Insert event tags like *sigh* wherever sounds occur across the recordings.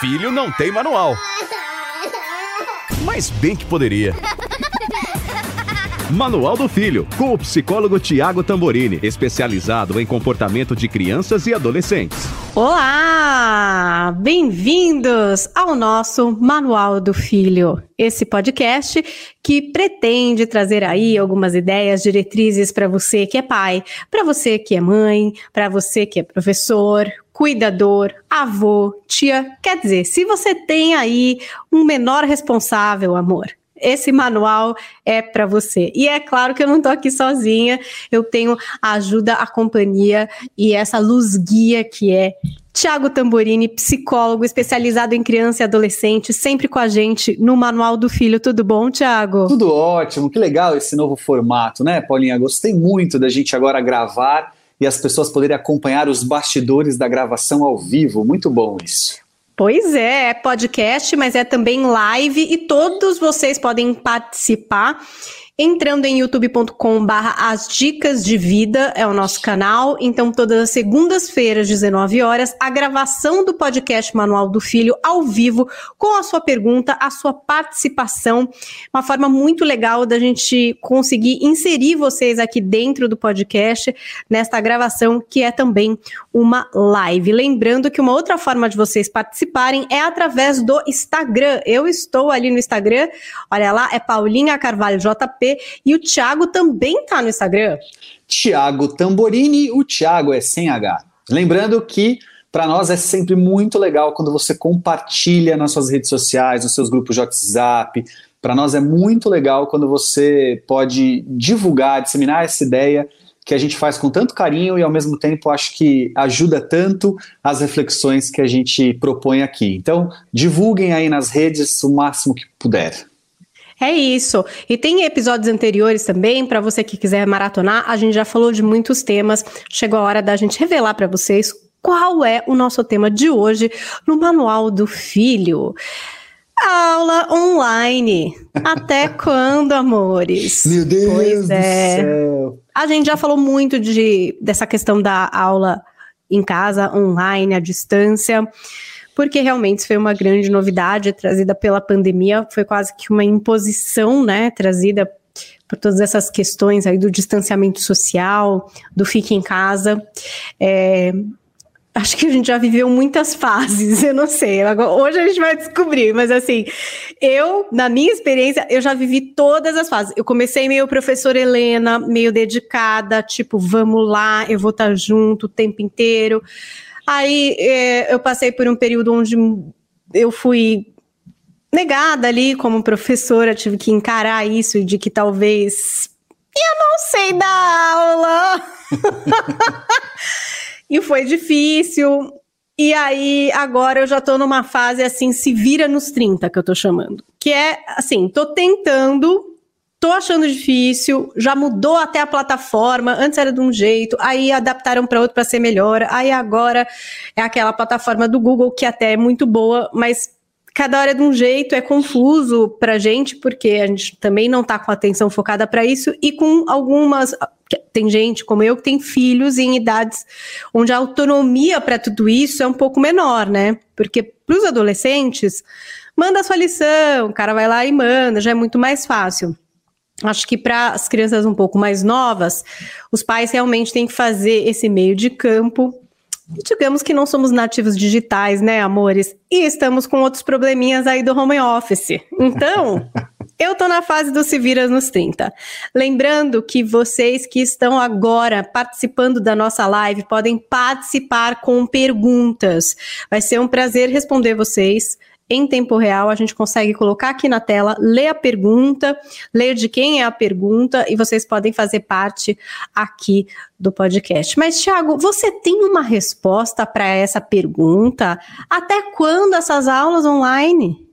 filho não tem manual. Mas bem que poderia. Manual do Filho, com o psicólogo Tiago Tamborini, especializado em comportamento de crianças e adolescentes. Olá! Bem-vindos ao nosso Manual do Filho, esse podcast que pretende trazer aí algumas ideias, diretrizes para você que é pai, para você que é mãe, para você que é professor, cuidador, avô, tia. Quer dizer, se você tem aí um menor responsável, amor, esse manual é para você. E é claro que eu não estou aqui sozinha, eu tenho a ajuda, a companhia e essa luz guia que é Tiago Tamborini, psicólogo especializado em criança e adolescente, sempre com a gente no Manual do Filho. Tudo bom, Tiago? Tudo ótimo, que legal esse novo formato, né, Paulinha? Gostei muito da gente agora gravar e as pessoas poderem acompanhar os bastidores da gravação ao vivo. Muito bom isso. Pois é, é podcast, mas é também live e todos vocês podem participar entrando em youtube.com barra as dicas de vida, é o nosso canal. Então, todas as segundas-feiras, 19 horas, a gravação do podcast Manual do Filho ao vivo, com a sua pergunta, a sua participação. Uma forma muito legal da gente conseguir inserir vocês aqui dentro do podcast, nesta gravação, que é também uma live. Lembrando que uma outra forma de vocês participarem é através do Instagram. Eu estou ali no Instagram, olha lá, é Paulinha Carvalho JP e o Thiago também tá no Instagram. Thiago Tamborini, o Thiago é sem H. Lembrando que para nós é sempre muito legal quando você compartilha nas suas redes sociais, nos seus grupos de WhatsApp. Para nós é muito legal quando você pode divulgar, disseminar essa ideia que a gente faz com tanto carinho e ao mesmo tempo acho que ajuda tanto as reflexões que a gente propõe aqui. Então, divulguem aí nas redes o máximo que puder. É isso. E tem episódios anteriores também, para você que quiser maratonar, a gente já falou de muitos temas. Chegou a hora da gente revelar para vocês qual é o nosso tema de hoje no Manual do Filho. Aula online. Até *laughs* quando, amores? Meu Deus pois é. do céu. A gente já falou muito de, dessa questão da aula em casa, online, à distância porque realmente foi uma grande novidade trazida pela pandemia, foi quase que uma imposição, né, trazida por todas essas questões aí do distanciamento social, do fique em casa. É, acho que a gente já viveu muitas fases, *laughs* eu não sei. Hoje a gente vai descobrir, mas assim, eu, na minha experiência, eu já vivi todas as fases. Eu comecei meio professora Helena, meio dedicada, tipo, vamos lá, eu vou estar junto o tempo inteiro. Aí é, eu passei por um período onde eu fui negada ali como professora, tive que encarar isso de que talvez eu não sei dar aula. *laughs* e foi difícil. E aí, agora eu já tô numa fase assim, se vira nos 30, que eu tô chamando. Que é assim, tô tentando achando difícil, já mudou até a plataforma, antes era de um jeito, aí adaptaram para outro para ser melhor, aí agora é aquela plataforma do Google que até é muito boa, mas cada hora é de um jeito, é confuso pra gente, porque a gente também não tá com atenção focada para isso e com algumas tem gente como eu que tem filhos em idades onde a autonomia para tudo isso é um pouco menor, né? Porque para os adolescentes, manda a sua lição, o cara vai lá e manda, já é muito mais fácil. Acho que para as crianças um pouco mais novas, os pais realmente têm que fazer esse meio de campo. Digamos que não somos nativos digitais, né, amores? E estamos com outros probleminhas aí do home office. Então, *laughs* eu tô na fase do Se Vira nos 30. Lembrando que vocês que estão agora participando da nossa live podem participar com perguntas. Vai ser um prazer responder vocês em tempo real, a gente consegue colocar aqui na tela, ler a pergunta, ler de quem é a pergunta e vocês podem fazer parte aqui do podcast. Mas, Thiago, você tem uma resposta para essa pergunta? Até quando essas aulas online?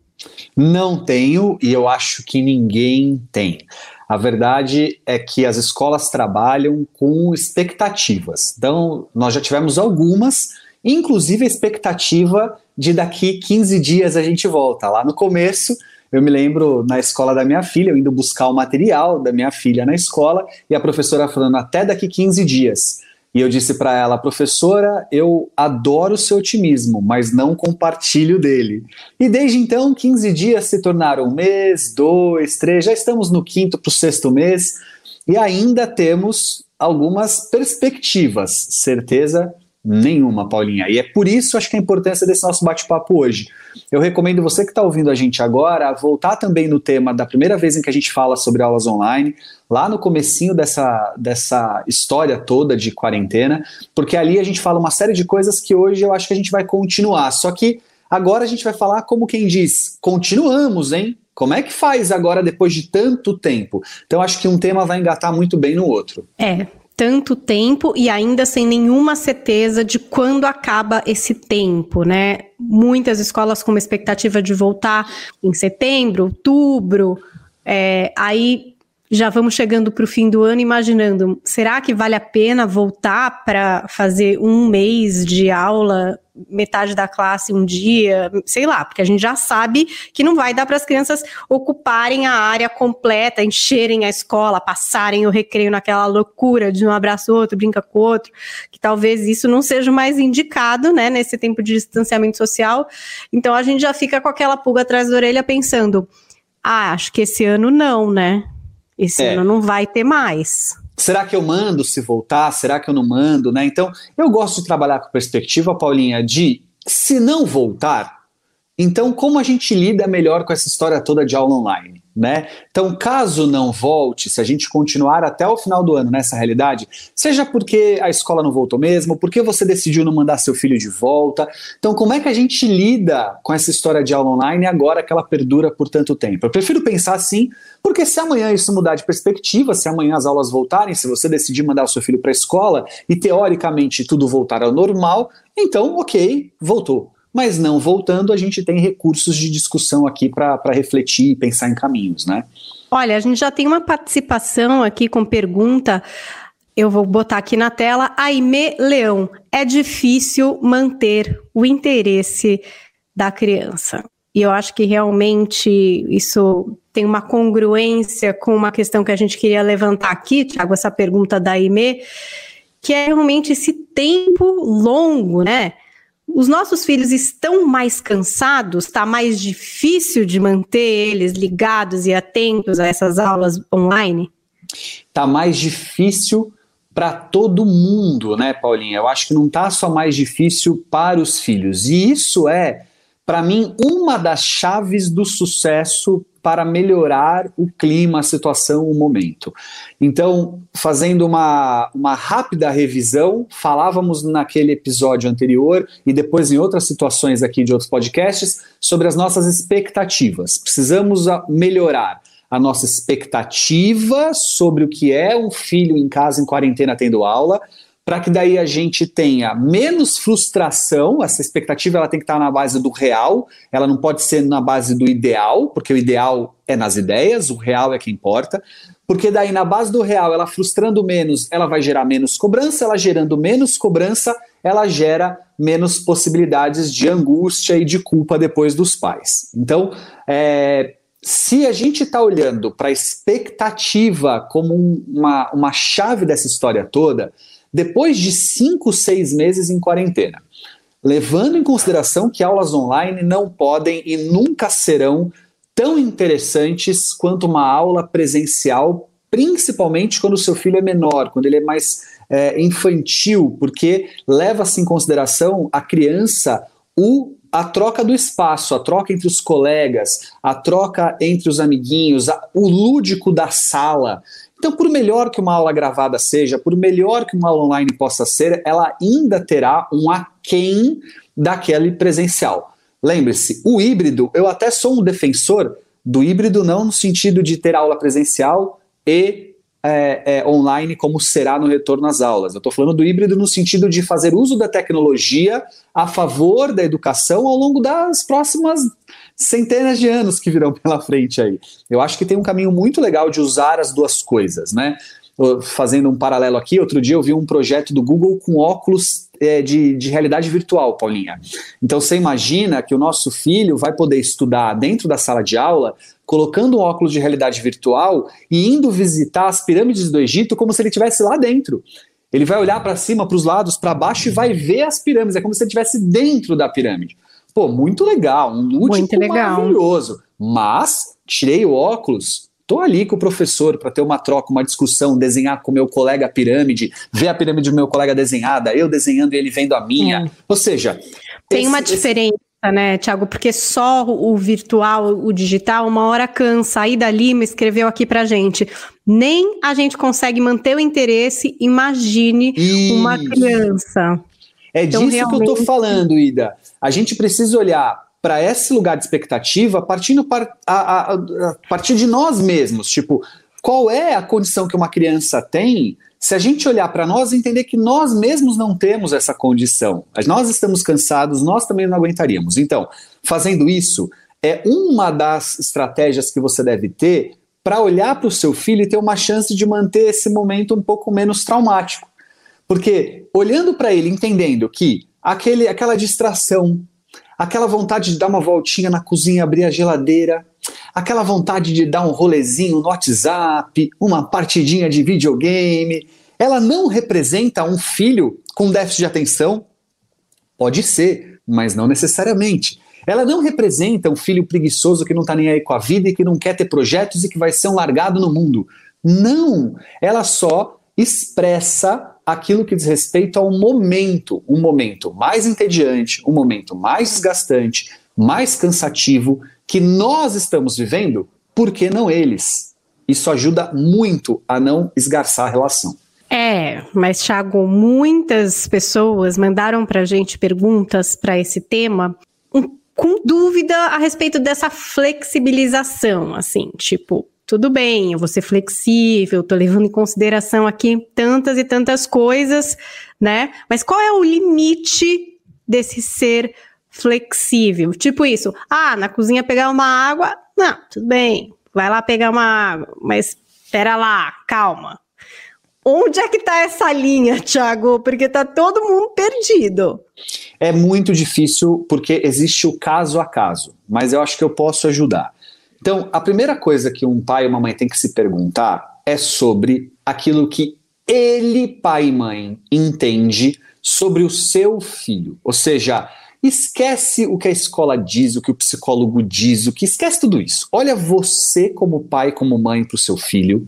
Não tenho e eu acho que ninguém tem. A verdade é que as escolas trabalham com expectativas. Então, nós já tivemos algumas, inclusive a expectativa de daqui 15 dias a gente volta. Lá no começo, eu me lembro na escola da minha filha, eu indo buscar o material da minha filha na escola e a professora falando até daqui 15 dias. E eu disse para ela, professora, eu adoro o seu otimismo, mas não compartilho dele. E desde então, 15 dias se tornaram um mês, dois, três, já estamos no quinto para o sexto mês e ainda temos algumas perspectivas. Certeza nenhuma, Paulinha. E é por isso acho que a importância desse nosso bate-papo hoje. Eu recomendo você que está ouvindo a gente agora voltar também no tema da primeira vez em que a gente fala sobre aulas online, lá no comecinho dessa, dessa história toda de quarentena, porque ali a gente fala uma série de coisas que hoje eu acho que a gente vai continuar. Só que agora a gente vai falar como quem diz, continuamos, hein? Como é que faz agora depois de tanto tempo? Então acho que um tema vai engatar muito bem no outro. É, tanto tempo e ainda sem nenhuma certeza de quando acaba esse tempo, né? Muitas escolas com uma expectativa de voltar em setembro, outubro, é, aí já vamos chegando para o fim do ano imaginando, será que vale a pena voltar para fazer um mês de aula metade da classe um dia, sei lá, porque a gente já sabe que não vai dar para as crianças ocuparem a área completa, encherem a escola, passarem o recreio naquela loucura de um abraço outro, brinca com o outro, que talvez isso não seja mais indicado, né, nesse tempo de distanciamento social. Então a gente já fica com aquela pulga atrás da orelha pensando: "Ah, acho que esse ano não, né? Esse é. ano não vai ter mais." será que eu mando se voltar? Será que eu não mando? Né? Então, eu gosto de trabalhar com perspectiva, Paulinha, de se não voltar, então como a gente lida melhor com essa história toda de aula online? Né? Então, caso não volte, se a gente continuar até o final do ano nessa realidade, seja porque a escola não voltou mesmo, porque você decidiu não mandar seu filho de volta. Então, como é que a gente lida com essa história de aula online agora que ela perdura por tanto tempo? Eu prefiro pensar assim, porque se amanhã isso mudar de perspectiva, se amanhã as aulas voltarem, se você decidir mandar o seu filho para a escola e teoricamente tudo voltar ao normal, então, ok, voltou mas não voltando, a gente tem recursos de discussão aqui para refletir e pensar em caminhos, né? Olha, a gente já tem uma participação aqui com pergunta. Eu vou botar aqui na tela. Aime Leão, é difícil manter o interesse da criança. E eu acho que realmente isso tem uma congruência com uma questão que a gente queria levantar aqui, Tiago, essa pergunta da Aime, que é realmente esse tempo longo, né? Os nossos filhos estão mais cansados, está mais difícil de manter eles ligados e atentos a essas aulas online? Está mais difícil para todo mundo, né, Paulinha? Eu acho que não está só mais difícil para os filhos. E isso é, para mim, uma das chaves do sucesso para melhorar o clima, a situação, o momento. Então, fazendo uma, uma rápida revisão, falávamos naquele episódio anterior e depois em outras situações aqui de outros podcasts sobre as nossas expectativas. Precisamos melhorar a nossa expectativa sobre o que é um filho em casa em quarentena tendo aula, para que daí a gente tenha menos frustração, essa expectativa ela tem que estar na base do real, ela não pode ser na base do ideal, porque o ideal é nas ideias, o real é que importa, porque daí na base do real, ela frustrando menos, ela vai gerar menos cobrança, ela gerando menos cobrança, ela gera menos possibilidades de angústia e de culpa depois dos pais. Então, é, se a gente está olhando para a expectativa como um, uma, uma chave dessa história toda, depois de cinco, seis meses em quarentena. Levando em consideração que aulas online não podem e nunca serão tão interessantes quanto uma aula presencial, principalmente quando o seu filho é menor, quando ele é mais é, infantil, porque leva-se em consideração a criança o a troca do espaço, a troca entre os colegas, a troca entre os amiguinhos, a, o lúdico da sala. Então, por melhor que uma aula gravada seja, por melhor que uma aula online possa ser, ela ainda terá um aquém daquele presencial. Lembre-se, o híbrido, eu até sou um defensor do híbrido, não no sentido de ter aula presencial e é, é, online, como será no retorno às aulas. Eu estou falando do híbrido no sentido de fazer uso da tecnologia a favor da educação ao longo das próximas centenas de anos que virão *laughs* pela frente aí. Eu acho que tem um caminho muito legal de usar as duas coisas, né? Fazendo um paralelo aqui, outro dia eu vi um projeto do Google com óculos é, de, de realidade virtual, Paulinha. Então você imagina que o nosso filho vai poder estudar dentro da sala de aula, colocando um óculos de realidade virtual e indo visitar as pirâmides do Egito como se ele estivesse lá dentro. Ele vai olhar para cima, para os lados, para baixo e vai ver as pirâmides. É como se ele estivesse dentro da pirâmide. Pô, muito legal, um lúdico muito legal. maravilhoso. Mas tirei o óculos, tô ali com o professor para ter uma troca, uma discussão, desenhar com o meu colega a pirâmide, ver a pirâmide do meu colega desenhada, eu desenhando e ele vendo a minha. É. Ou seja, tem esse, uma diferença. Esse né, Tiago? Porque só o virtual, o digital, uma hora cansa. Aí da Lima escreveu aqui pra gente. Nem a gente consegue manter o interesse, imagine Isso. uma criança. É então, disso realmente... que eu tô falando, Ida. A gente precisa olhar para esse lugar de expectativa partindo par, a, a, a, partir de nós mesmos. Tipo, qual é a condição que uma criança tem se a gente olhar para nós e entender que nós mesmos não temos essa condição, nós estamos cansados, nós também não aguentaríamos. Então, fazendo isso, é uma das estratégias que você deve ter para olhar para o seu filho e ter uma chance de manter esse momento um pouco menos traumático. Porque olhando para ele, entendendo que aquele, aquela distração, aquela vontade de dar uma voltinha na cozinha, abrir a geladeira, aquela vontade de dar um rolezinho no WhatsApp, uma partidinha de videogame, ela não representa um filho com déficit de atenção? Pode ser, mas não necessariamente. Ela não representa um filho preguiçoso que não está nem aí com a vida e que não quer ter projetos e que vai ser um largado no mundo. Não! Ela só expressa aquilo que diz respeito ao momento, um momento mais entediante, um momento mais desgastante, mais cansativo que nós estamos vivendo, por que não eles? Isso ajuda muito a não esgarçar a relação. É, mas Thiago, muitas pessoas mandaram para a gente perguntas para esse tema com dúvida a respeito dessa flexibilização, assim, tipo, tudo bem, eu vou ser flexível, tô levando em consideração aqui tantas e tantas coisas, né? Mas qual é o limite desse ser flexível. Tipo isso. Ah, na cozinha pegar uma água. Não, tudo bem. Vai lá pegar uma água. Mas espera lá, calma. Onde é que tá essa linha, *laughs* Thiago? Porque tá todo mundo perdido. É muito difícil porque existe o caso a caso, mas eu acho que eu posso ajudar. Então, a primeira coisa que um pai e uma mãe tem que se perguntar é sobre aquilo que ele, pai e mãe, entende sobre o seu filho. Ou seja, Esquece o que a escola diz, o que o psicólogo diz, o que esquece tudo isso. Olha você como pai, como mãe para o seu filho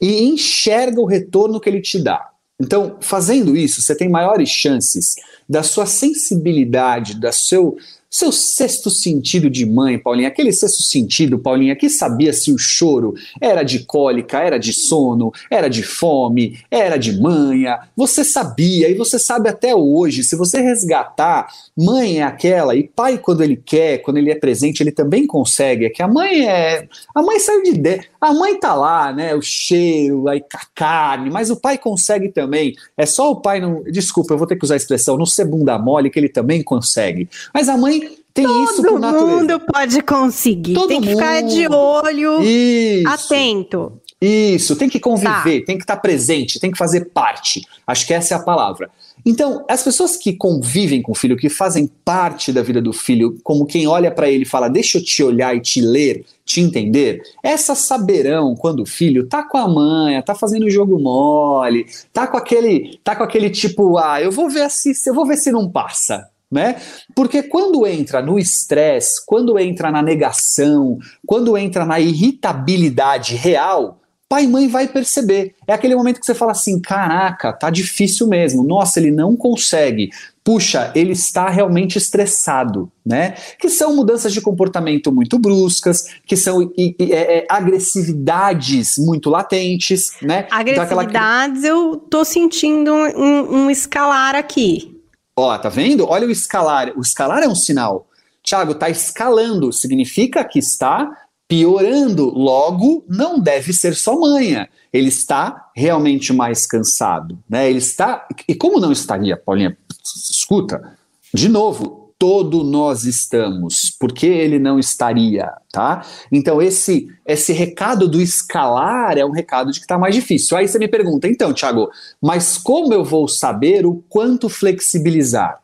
e enxerga o retorno que ele te dá. Então, fazendo isso, você tem maiores chances da sua sensibilidade, da seu seu sexto sentido de mãe, Paulinha, aquele sexto sentido, Paulinha, que sabia se o choro era de cólica, era de sono, era de fome, era de manha. Você sabia e você sabe até hoje. Se você resgatar, mãe é aquela e pai quando ele quer, quando ele é presente, ele também consegue. É que a mãe é, a mãe saiu de dentro, a mãe tá lá, né? O cheiro, aí a carne, mas o pai consegue também. É só o pai não, desculpa, eu vou ter que usar a expressão, não ser bunda mole que ele também consegue. Mas a mãe tem Todo isso por natureza. Todo mundo pode conseguir. Todo tem que mundo. ficar de olho, isso. atento. Isso, tem que conviver, tá. tem que estar tá presente, tem que fazer parte. Acho que essa é a palavra. Então, as pessoas que convivem com o filho, que fazem parte da vida do filho, como quem olha para ele e fala, deixa eu te olhar e te ler, te entender, essas saberão quando o filho tá com a mãe, tá fazendo jogo mole, tá com aquele, tá com aquele tipo, ah, eu vou ver se, eu vou ver se não passa né? Porque quando entra no estresse, quando entra na negação, quando entra na irritabilidade real, pai e mãe vai perceber. É aquele momento que você fala assim: caraca, tá difícil mesmo. Nossa, ele não consegue. Puxa, ele está realmente estressado, né? Que são mudanças de comportamento muito bruscas, que são e, e, é, é, agressividades muito latentes, né? Agressividades, então, aquela... eu tô sentindo um, um escalar aqui. Ó, tá vendo? Olha o escalar. O escalar é um sinal. Tiago, tá escalando. Significa que está piorando. Logo, não deve ser só manha. Ele está realmente mais cansado. Né? Ele está. E como não estaria, Paulinha? Escuta, de novo, todo nós estamos, porque ele não estaria, tá? Então esse esse recado do escalar é um recado de que está mais difícil. Aí você me pergunta, então, Thiago, mas como eu vou saber o quanto flexibilizar?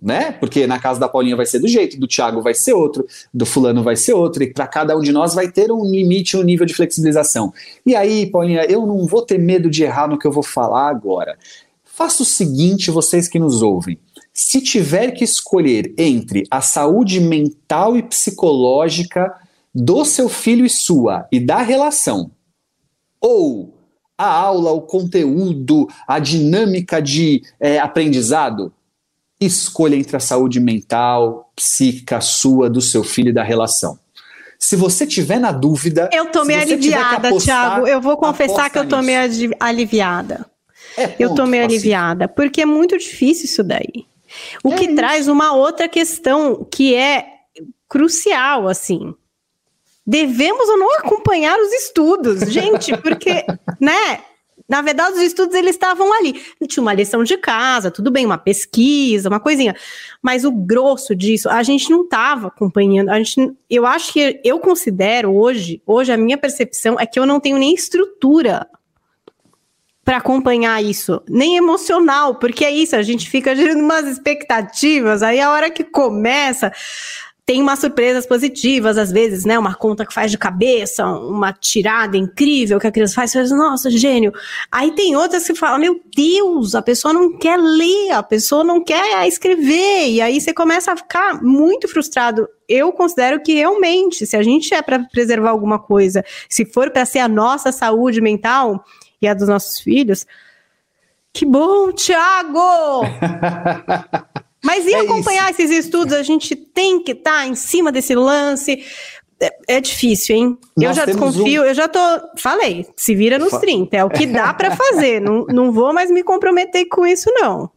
Né? Porque na casa da Paulinha vai ser do jeito, do Thiago vai ser outro, do fulano vai ser outro, e para cada um de nós vai ter um limite, um nível de flexibilização. E aí, Paulinha, eu não vou ter medo de errar no que eu vou falar agora. Faça o seguinte, vocês que nos ouvem. Se tiver que escolher entre a saúde mental e psicológica do seu filho e sua e da relação, ou a aula, o conteúdo, a dinâmica de é, aprendizado, escolha entre a saúde mental, psíquica sua, do seu filho e da relação. Se você tiver na dúvida. Eu tô meio aliviada, apostar, Thiago. Eu vou confessar que eu tô meio aliviada. É, ponto, eu tô meio assim. aliviada, porque é muito difícil isso daí. O é que isso. traz uma outra questão que é crucial, assim. Devemos ou não acompanhar os estudos, gente, porque, *laughs* né? Na verdade, os estudos eles estavam ali. Tinha uma lição de casa, tudo bem, uma pesquisa, uma coisinha. Mas o grosso disso, a gente não estava acompanhando. A gente, eu acho que eu considero hoje, hoje a minha percepção é que eu não tenho nem estrutura para acompanhar isso, nem emocional, porque é isso, a gente fica gerando umas expectativas, aí a hora que começa, tem umas surpresas positivas, às vezes, né? Uma conta que faz de cabeça, uma tirada incrível que a criança faz, faz nossa, gênio. Aí tem outras que falam, meu Deus, a pessoa não quer ler, a pessoa não quer escrever, e aí você começa a ficar muito frustrado. Eu considero que realmente, se a gente é para preservar alguma coisa, se for para ser a nossa saúde mental e a dos nossos filhos, que bom, Thiago! *laughs* Mas e é acompanhar isso. esses estudos? A gente tem que estar tá em cima desse lance. É, é difícil, hein? Nós eu já desconfio, um... eu já tô. Falei, se vira nos Fa... 30, é o que dá para fazer. *laughs* não, não vou mais me comprometer com isso, não.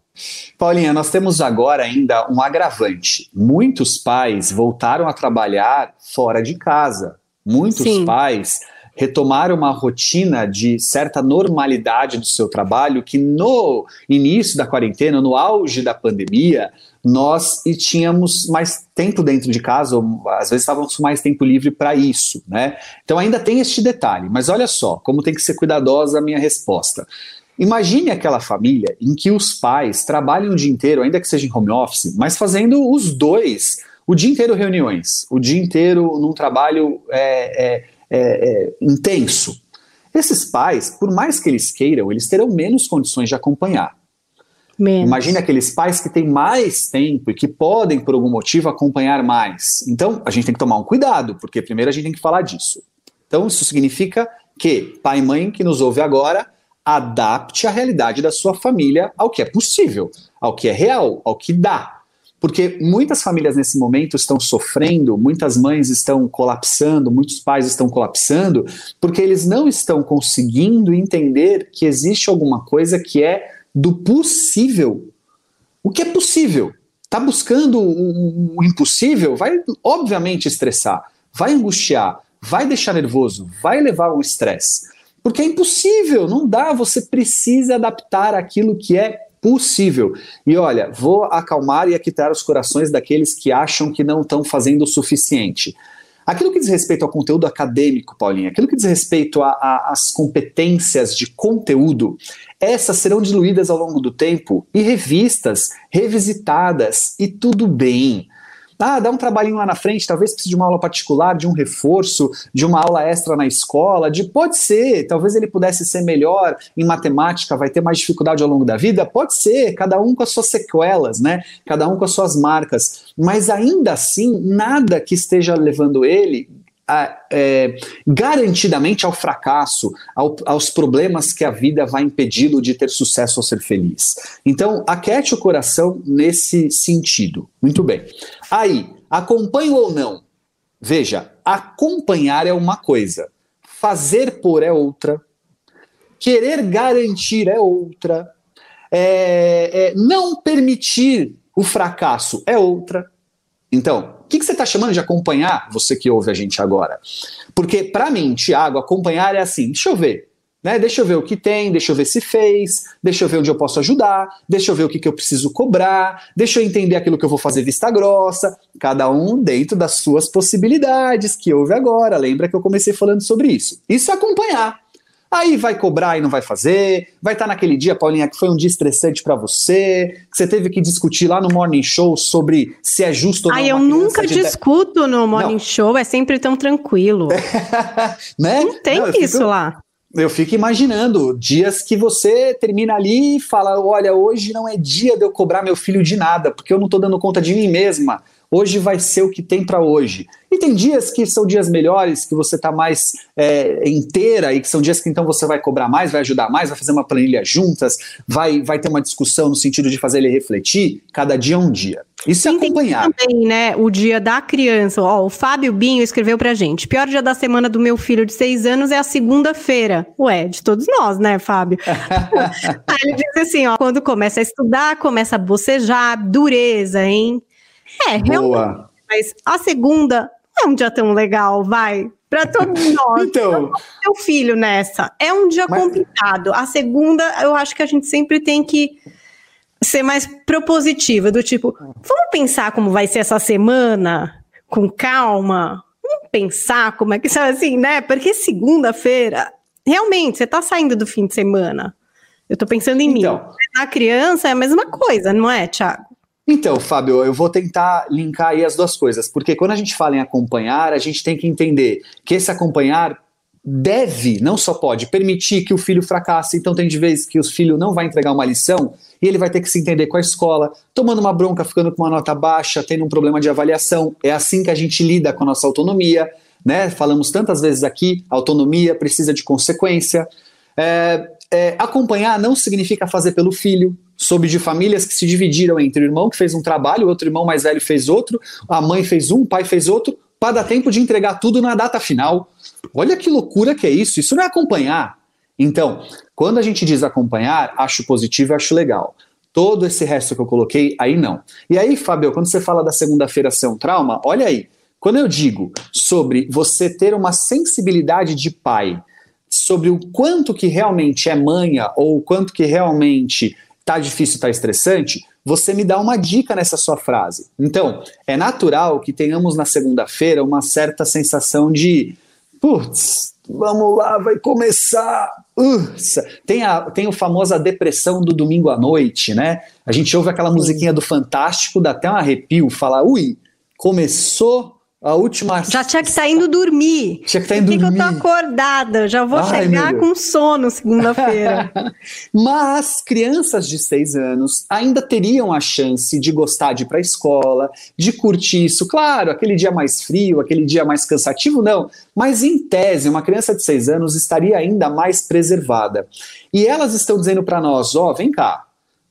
Paulinha, nós temos agora ainda um agravante. Muitos pais voltaram a trabalhar fora de casa. Muitos Sim. pais retomar uma rotina de certa normalidade do seu trabalho que no início da quarentena, no auge da pandemia, nós e tínhamos mais tempo dentro de casa, ou às vezes estávamos com mais tempo livre para isso, né? Então ainda tem este detalhe, mas olha só como tem que ser cuidadosa a minha resposta. Imagine aquela família em que os pais trabalham o dia inteiro, ainda que seja em home office, mas fazendo os dois o dia inteiro reuniões, o dia inteiro num trabalho é, é, é, é, intenso. Esses pais, por mais que eles queiram, eles terão menos condições de acompanhar. Menos. Imagine aqueles pais que têm mais tempo e que podem, por algum motivo, acompanhar mais. Então, a gente tem que tomar um cuidado, porque primeiro a gente tem que falar disso. Então, isso significa que pai e mãe que nos ouve agora, adapte a realidade da sua família ao que é possível, ao que é real, ao que dá. Porque muitas famílias nesse momento estão sofrendo, muitas mães estão colapsando, muitos pais estão colapsando, porque eles não estão conseguindo entender que existe alguma coisa que é do possível. O que é possível? Está buscando o, o impossível? Vai, obviamente, estressar, vai angustiar, vai deixar nervoso, vai levar ao estresse. Porque é impossível, não dá, você precisa adaptar aquilo que é possível. E olha, vou acalmar e aquitar os corações daqueles que acham que não estão fazendo o suficiente. Aquilo que diz respeito ao conteúdo acadêmico, Paulinha, aquilo que diz respeito às competências de conteúdo, essas serão diluídas ao longo do tempo e revistas, revisitadas, e tudo bem. Ah, dá um trabalhinho lá na frente, talvez precise de uma aula particular, de um reforço, de uma aula extra na escola, de pode ser, talvez ele pudesse ser melhor em matemática, vai ter mais dificuldade ao longo da vida, pode ser, cada um com as suas sequelas, né? Cada um com as suas marcas, mas ainda assim, nada que esteja levando ele a, é, garantidamente ao fracasso, ao, aos problemas que a vida vai impedi-lo de ter sucesso ou ser feliz. Então, aquete o coração nesse sentido. Muito bem. Aí, acompanho ou não? Veja, acompanhar é uma coisa, fazer por é outra, querer garantir é outra, é, é, não permitir o fracasso é outra. Então, que, que você está chamando de acompanhar, você que ouve a gente agora? Porque, para mim, Tiago, acompanhar é assim: deixa eu ver. Né? Deixa eu ver o que tem, deixa eu ver se fez, deixa eu ver onde eu posso ajudar, deixa eu ver o que, que eu preciso cobrar, deixa eu entender aquilo que eu vou fazer vista grossa, cada um dentro das suas possibilidades que houve agora. Lembra que eu comecei falando sobre isso? Isso é acompanhar. Aí vai cobrar e não vai fazer, vai estar tá naquele dia, Paulinha, que foi um dia estressante para você, que você teve que discutir lá no Morning Show sobre se é justo ou não. Ai, eu nunca discuto no Morning não. Show, é sempre tão tranquilo. *laughs* né? Não tem não, isso fico... lá. Eu fico imaginando dias que você termina ali e fala: olha, hoje não é dia de eu cobrar meu filho de nada, porque eu não estou dando conta de mim mesma. Hoje vai ser o que tem para hoje. E tem dias que são dias melhores, que você está mais é, inteira e que são dias que então você vai cobrar mais, vai ajudar mais, vai fazer uma planilha juntas, vai, vai ter uma discussão no sentido de fazer ele refletir. Cada dia é um dia. Isso é acompanhar. Também, né? O dia da criança. Ó, o Fábio Binho escreveu pra gente: pior dia da semana do meu filho de seis anos é a segunda-feira. Ué, de todos nós, né, Fábio? *laughs* Aí ele diz assim: ó, quando começa a estudar, começa a bocejar, dureza, hein? É, realmente. Mas a segunda não é um dia tão legal, vai. Para todos *laughs* nós. então, seu filho nessa. É um dia mas... complicado. A segunda, eu acho que a gente sempre tem que ser mais propositiva, do tipo, vamos pensar como vai ser essa semana com calma. Vamos pensar como é que sabe assim, né? Porque segunda-feira, realmente, você tá saindo do fim de semana. Eu tô pensando em então, mim. A criança é a mesma coisa, não é, Thiago? Então, Fábio, eu vou tentar linkar aí as duas coisas, porque quando a gente fala em acompanhar, a gente tem que entender que esse acompanhar deve, não só pode, permitir que o filho fracasse. Então, tem de vez que o filho não vai entregar uma lição e ele vai ter que se entender com a escola, tomando uma bronca, ficando com uma nota baixa, tendo um problema de avaliação. É assim que a gente lida com a nossa autonomia. Né? Falamos tantas vezes aqui, autonomia precisa de consequência. É, é, acompanhar não significa fazer pelo filho, soube de famílias que se dividiram entre o irmão que fez um trabalho, o outro irmão mais velho fez outro, a mãe fez um, o pai fez outro, para dar tempo de entregar tudo na data final. Olha que loucura que é isso, isso não é acompanhar. Então, quando a gente diz acompanhar, acho positivo e acho legal. Todo esse resto que eu coloquei, aí não. E aí, Fábio, quando você fala da segunda-feira ser um trauma, olha aí. Quando eu digo sobre você ter uma sensibilidade de pai, sobre o quanto que realmente é manha ou o quanto que realmente tá difícil, tá estressante, você me dá uma dica nessa sua frase. Então, é natural que tenhamos na segunda-feira uma certa sensação de putz, vamos lá, vai começar. Uh, tem, a, tem o famosa depressão do domingo à noite, né? A gente ouve aquela musiquinha do Fantástico, dá até um arrepio, fala, ui, começou a última. Já tinha que estar tá indo dormir. Tinha que estar tá indo dormir. Que eu tô acordada, já vou Ai, chegar com sono segunda-feira. *laughs* Mas crianças de seis anos ainda teriam a chance de gostar de ir para a escola, de curtir isso. Claro, aquele dia mais frio, aquele dia mais cansativo, não. Mas em tese, uma criança de seis anos estaria ainda mais preservada. E elas estão dizendo para nós: ó, oh, vem cá,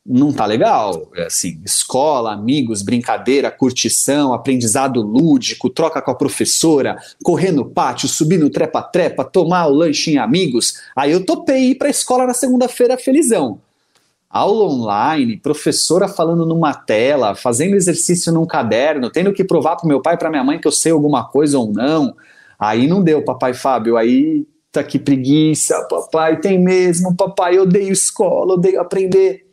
não tá legal. É assim, escola, amigos, brincadeira, curtição, aprendizado lúdico, troca com a professora, correr no pátio, subir no trepa-trepa, tomar o lanche em amigos. Aí eu topei ir pra escola na segunda-feira felizão. Aula online, professora falando numa tela, fazendo exercício num caderno, tendo que provar pro meu pai e pra minha mãe que eu sei alguma coisa ou não. Aí não deu, papai Fábio. Aí tá que preguiça, papai, tem mesmo, papai, eu odeio escola, odeio aprender.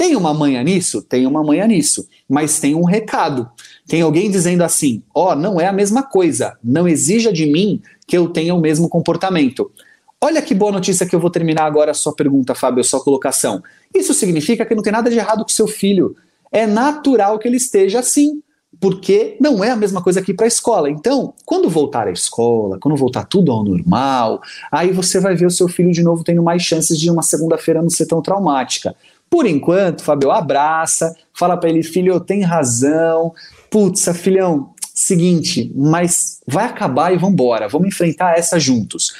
Tem uma manha nisso? Tem uma manha nisso. Mas tem um recado. Tem alguém dizendo assim: ó, oh, não é a mesma coisa. Não exija de mim que eu tenha o mesmo comportamento. Olha que boa notícia que eu vou terminar agora a sua pergunta, Fábio, a sua colocação. Isso significa que não tem nada de errado com seu filho. É natural que ele esteja assim, porque não é a mesma coisa que ir para a escola. Então, quando voltar à escola, quando voltar tudo ao normal, aí você vai ver o seu filho de novo tendo mais chances de uma segunda-feira não ser tão traumática. Por enquanto, Fabio, abraça, fala para ele, filho, tem razão. Putz, filhão, seguinte, mas vai acabar e vamos embora, vamos enfrentar essa juntos.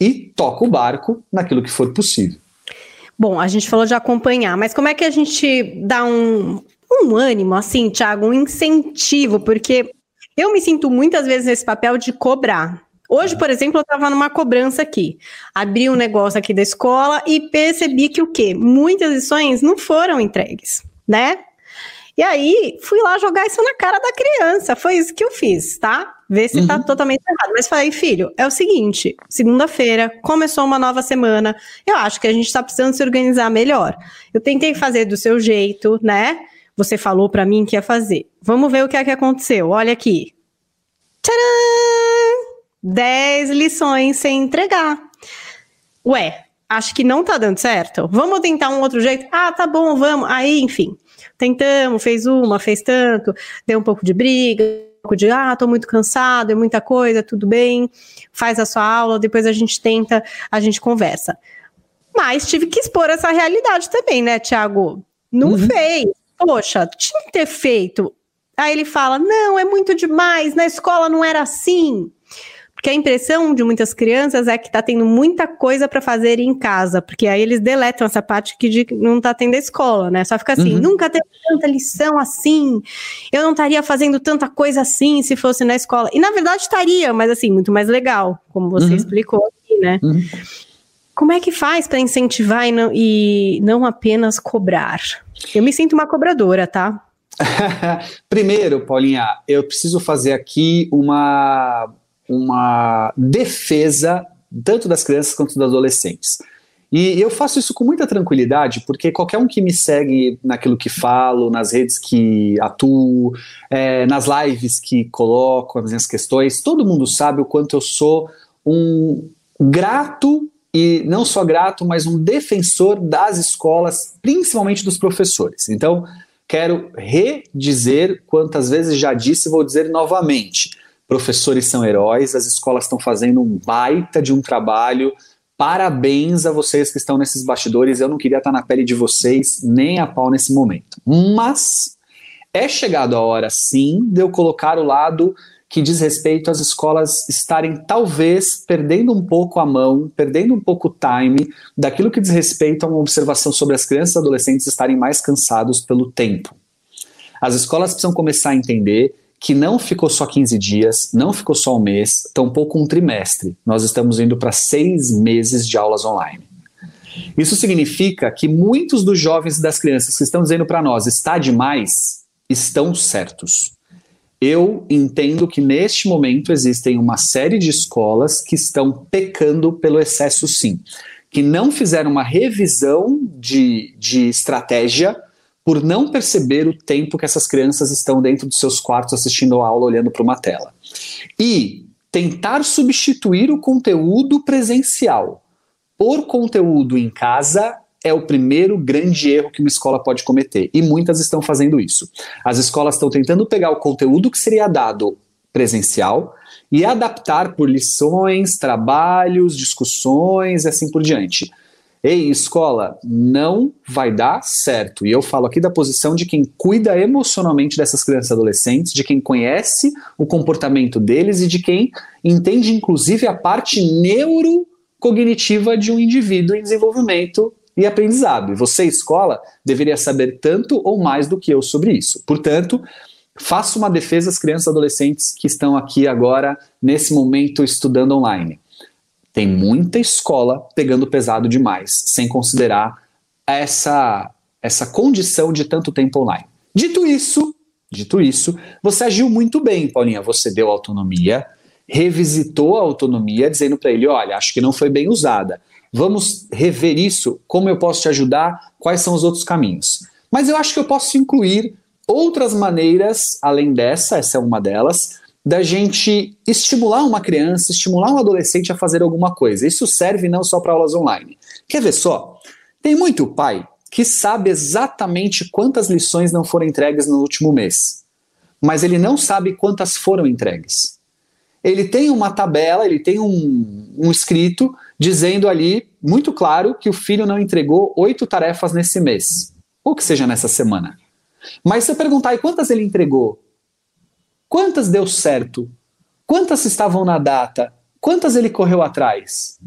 E toca o barco naquilo que for possível. Bom, a gente falou de acompanhar, mas como é que a gente dá um, um ânimo, assim, Thiago, um incentivo? Porque eu me sinto muitas vezes nesse papel de cobrar. Hoje, por exemplo, eu estava numa cobrança aqui. Abri um negócio aqui da escola e percebi que o quê? Muitas lições não foram entregues, né? E aí, fui lá jogar isso na cara da criança. Foi isso que eu fiz, tá? Ver se tá uhum. tá totalmente errado. Mas falei, filho, é o seguinte: segunda-feira, começou uma nova semana. Eu acho que a gente tá precisando se organizar melhor. Eu tentei fazer do seu jeito, né? Você falou para mim que ia fazer. Vamos ver o que é que aconteceu. Olha aqui. Tcharam! 10 lições sem entregar. ué, acho que não tá dando certo. Vamos tentar um outro jeito? Ah, tá bom, vamos. Aí, enfim, tentamos, fez uma, fez tanto, deu um pouco de briga, um pouco de, ah, tô muito cansado, é muita coisa, tudo bem, faz a sua aula, depois a gente tenta, a gente conversa. Mas tive que expor essa realidade também, né, Tiago? Não uhum. fez. Poxa, tinha que ter feito. Aí ele fala: não, é muito demais, na escola não era assim. Porque a impressão de muitas crianças é que tá tendo muita coisa para fazer em casa, porque aí eles deletam essa parte que de, não tá tendo a escola, né? Só fica assim, uhum. nunca teve tanta lição assim, eu não estaria fazendo tanta coisa assim se fosse na escola. E na verdade estaria, mas assim, muito mais legal, como você uhum. explicou aqui, né? Uhum. Como é que faz para incentivar e não, e não apenas cobrar? Eu me sinto uma cobradora, tá? *laughs* Primeiro, Paulinha, eu preciso fazer aqui uma, uma defesa tanto das crianças quanto dos adolescentes. E eu faço isso com muita tranquilidade, porque qualquer um que me segue naquilo que falo, nas redes que atuo, é, nas lives que coloco as minhas questões, todo mundo sabe o quanto eu sou um grato e não só grato, mas um defensor das escolas, principalmente dos professores. Então, quero redizer quantas vezes já disse, vou dizer novamente. Professores são heróis, as escolas estão fazendo um baita de um trabalho. Parabéns a vocês que estão nesses bastidores. Eu não queria estar na pele de vocês nem a pau nesse momento. Mas é chegado a hora, sim, de eu colocar o lado que diz respeito às escolas estarem talvez perdendo um pouco a mão, perdendo um pouco o time daquilo que diz respeito a uma observação sobre as crianças e adolescentes estarem mais cansados pelo tempo. As escolas precisam começar a entender que não ficou só 15 dias, não ficou só um mês, tampouco um trimestre. Nós estamos indo para seis meses de aulas online. Isso significa que muitos dos jovens e das crianças que estão dizendo para nós está demais, estão certos eu entendo que neste momento existem uma série de escolas que estão pecando pelo excesso, sim, que não fizeram uma revisão de, de estratégia por não perceber o tempo que essas crianças estão dentro dos seus quartos assistindo a aula, olhando para uma tela. E tentar substituir o conteúdo presencial por conteúdo em casa é o primeiro grande erro que uma escola pode cometer. E muitas estão fazendo isso. As escolas estão tentando pegar o conteúdo que seria dado presencial e adaptar por lições, trabalhos, discussões e assim por diante. Ei, escola, não vai dar certo. E eu falo aqui da posição de quem cuida emocionalmente dessas crianças e adolescentes, de quem conhece o comportamento deles e de quem entende, inclusive, a parte neurocognitiva de um indivíduo em desenvolvimento e aprendizado. Você, escola, deveria saber tanto ou mais do que eu sobre isso. Portanto, faça uma defesa às crianças e adolescentes que estão aqui agora, nesse momento, estudando online. Tem muita escola pegando pesado demais, sem considerar essa, essa condição de tanto tempo online. Dito isso, dito isso, você agiu muito bem, Paulinha. Você deu autonomia, revisitou a autonomia, dizendo para ele: olha, acho que não foi bem usada. Vamos rever isso, como eu posso te ajudar, quais são os outros caminhos. Mas eu acho que eu posso incluir outras maneiras, além dessa, essa é uma delas, da gente estimular uma criança, estimular um adolescente a fazer alguma coisa. Isso serve não só para aulas online. Quer ver só? Tem muito pai que sabe exatamente quantas lições não foram entregues no último mês, mas ele não sabe quantas foram entregues. Ele tem uma tabela, ele tem um, um escrito dizendo ali, muito claro, que o filho não entregou oito tarefas nesse mês, ou que seja nessa semana. Mas se eu perguntar, e quantas ele entregou? Quantas deu certo? Quantas estavam na data? Quantas ele correu atrás?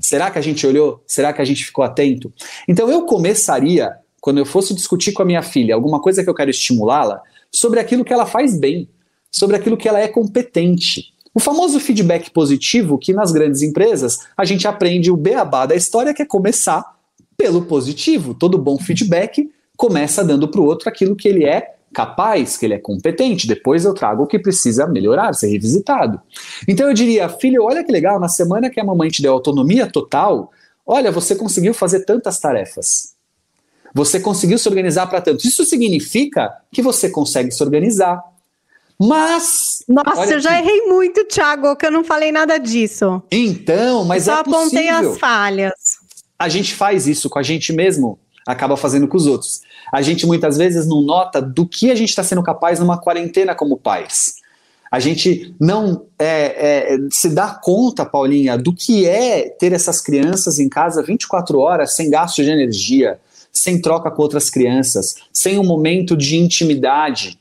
Será que a gente olhou? Será que a gente ficou atento? Então eu começaria, quando eu fosse discutir com a minha filha alguma coisa que eu quero estimulá-la, sobre aquilo que ela faz bem, sobre aquilo que ela é competente. O famoso feedback positivo, que nas grandes empresas a gente aprende o beabá da história, que é começar pelo positivo. Todo bom feedback começa dando para o outro aquilo que ele é capaz, que ele é competente. Depois eu trago o que precisa melhorar, ser revisitado. Então eu diria, filho, olha que legal, na semana que a mamãe te deu autonomia total, olha, você conseguiu fazer tantas tarefas. Você conseguiu se organizar para tanto. Isso significa que você consegue se organizar. Mas Nossa, eu já errei muito, Thiago, que eu não falei nada disso. Então, mas eu só é possível. apontei as falhas. A gente faz isso com a gente mesmo, acaba fazendo com os outros. A gente muitas vezes não nota do que a gente está sendo capaz numa quarentena como pais. A gente não é, é, se dá conta, Paulinha, do que é ter essas crianças em casa 24 horas sem gasto de energia, sem troca com outras crianças, sem um momento de intimidade.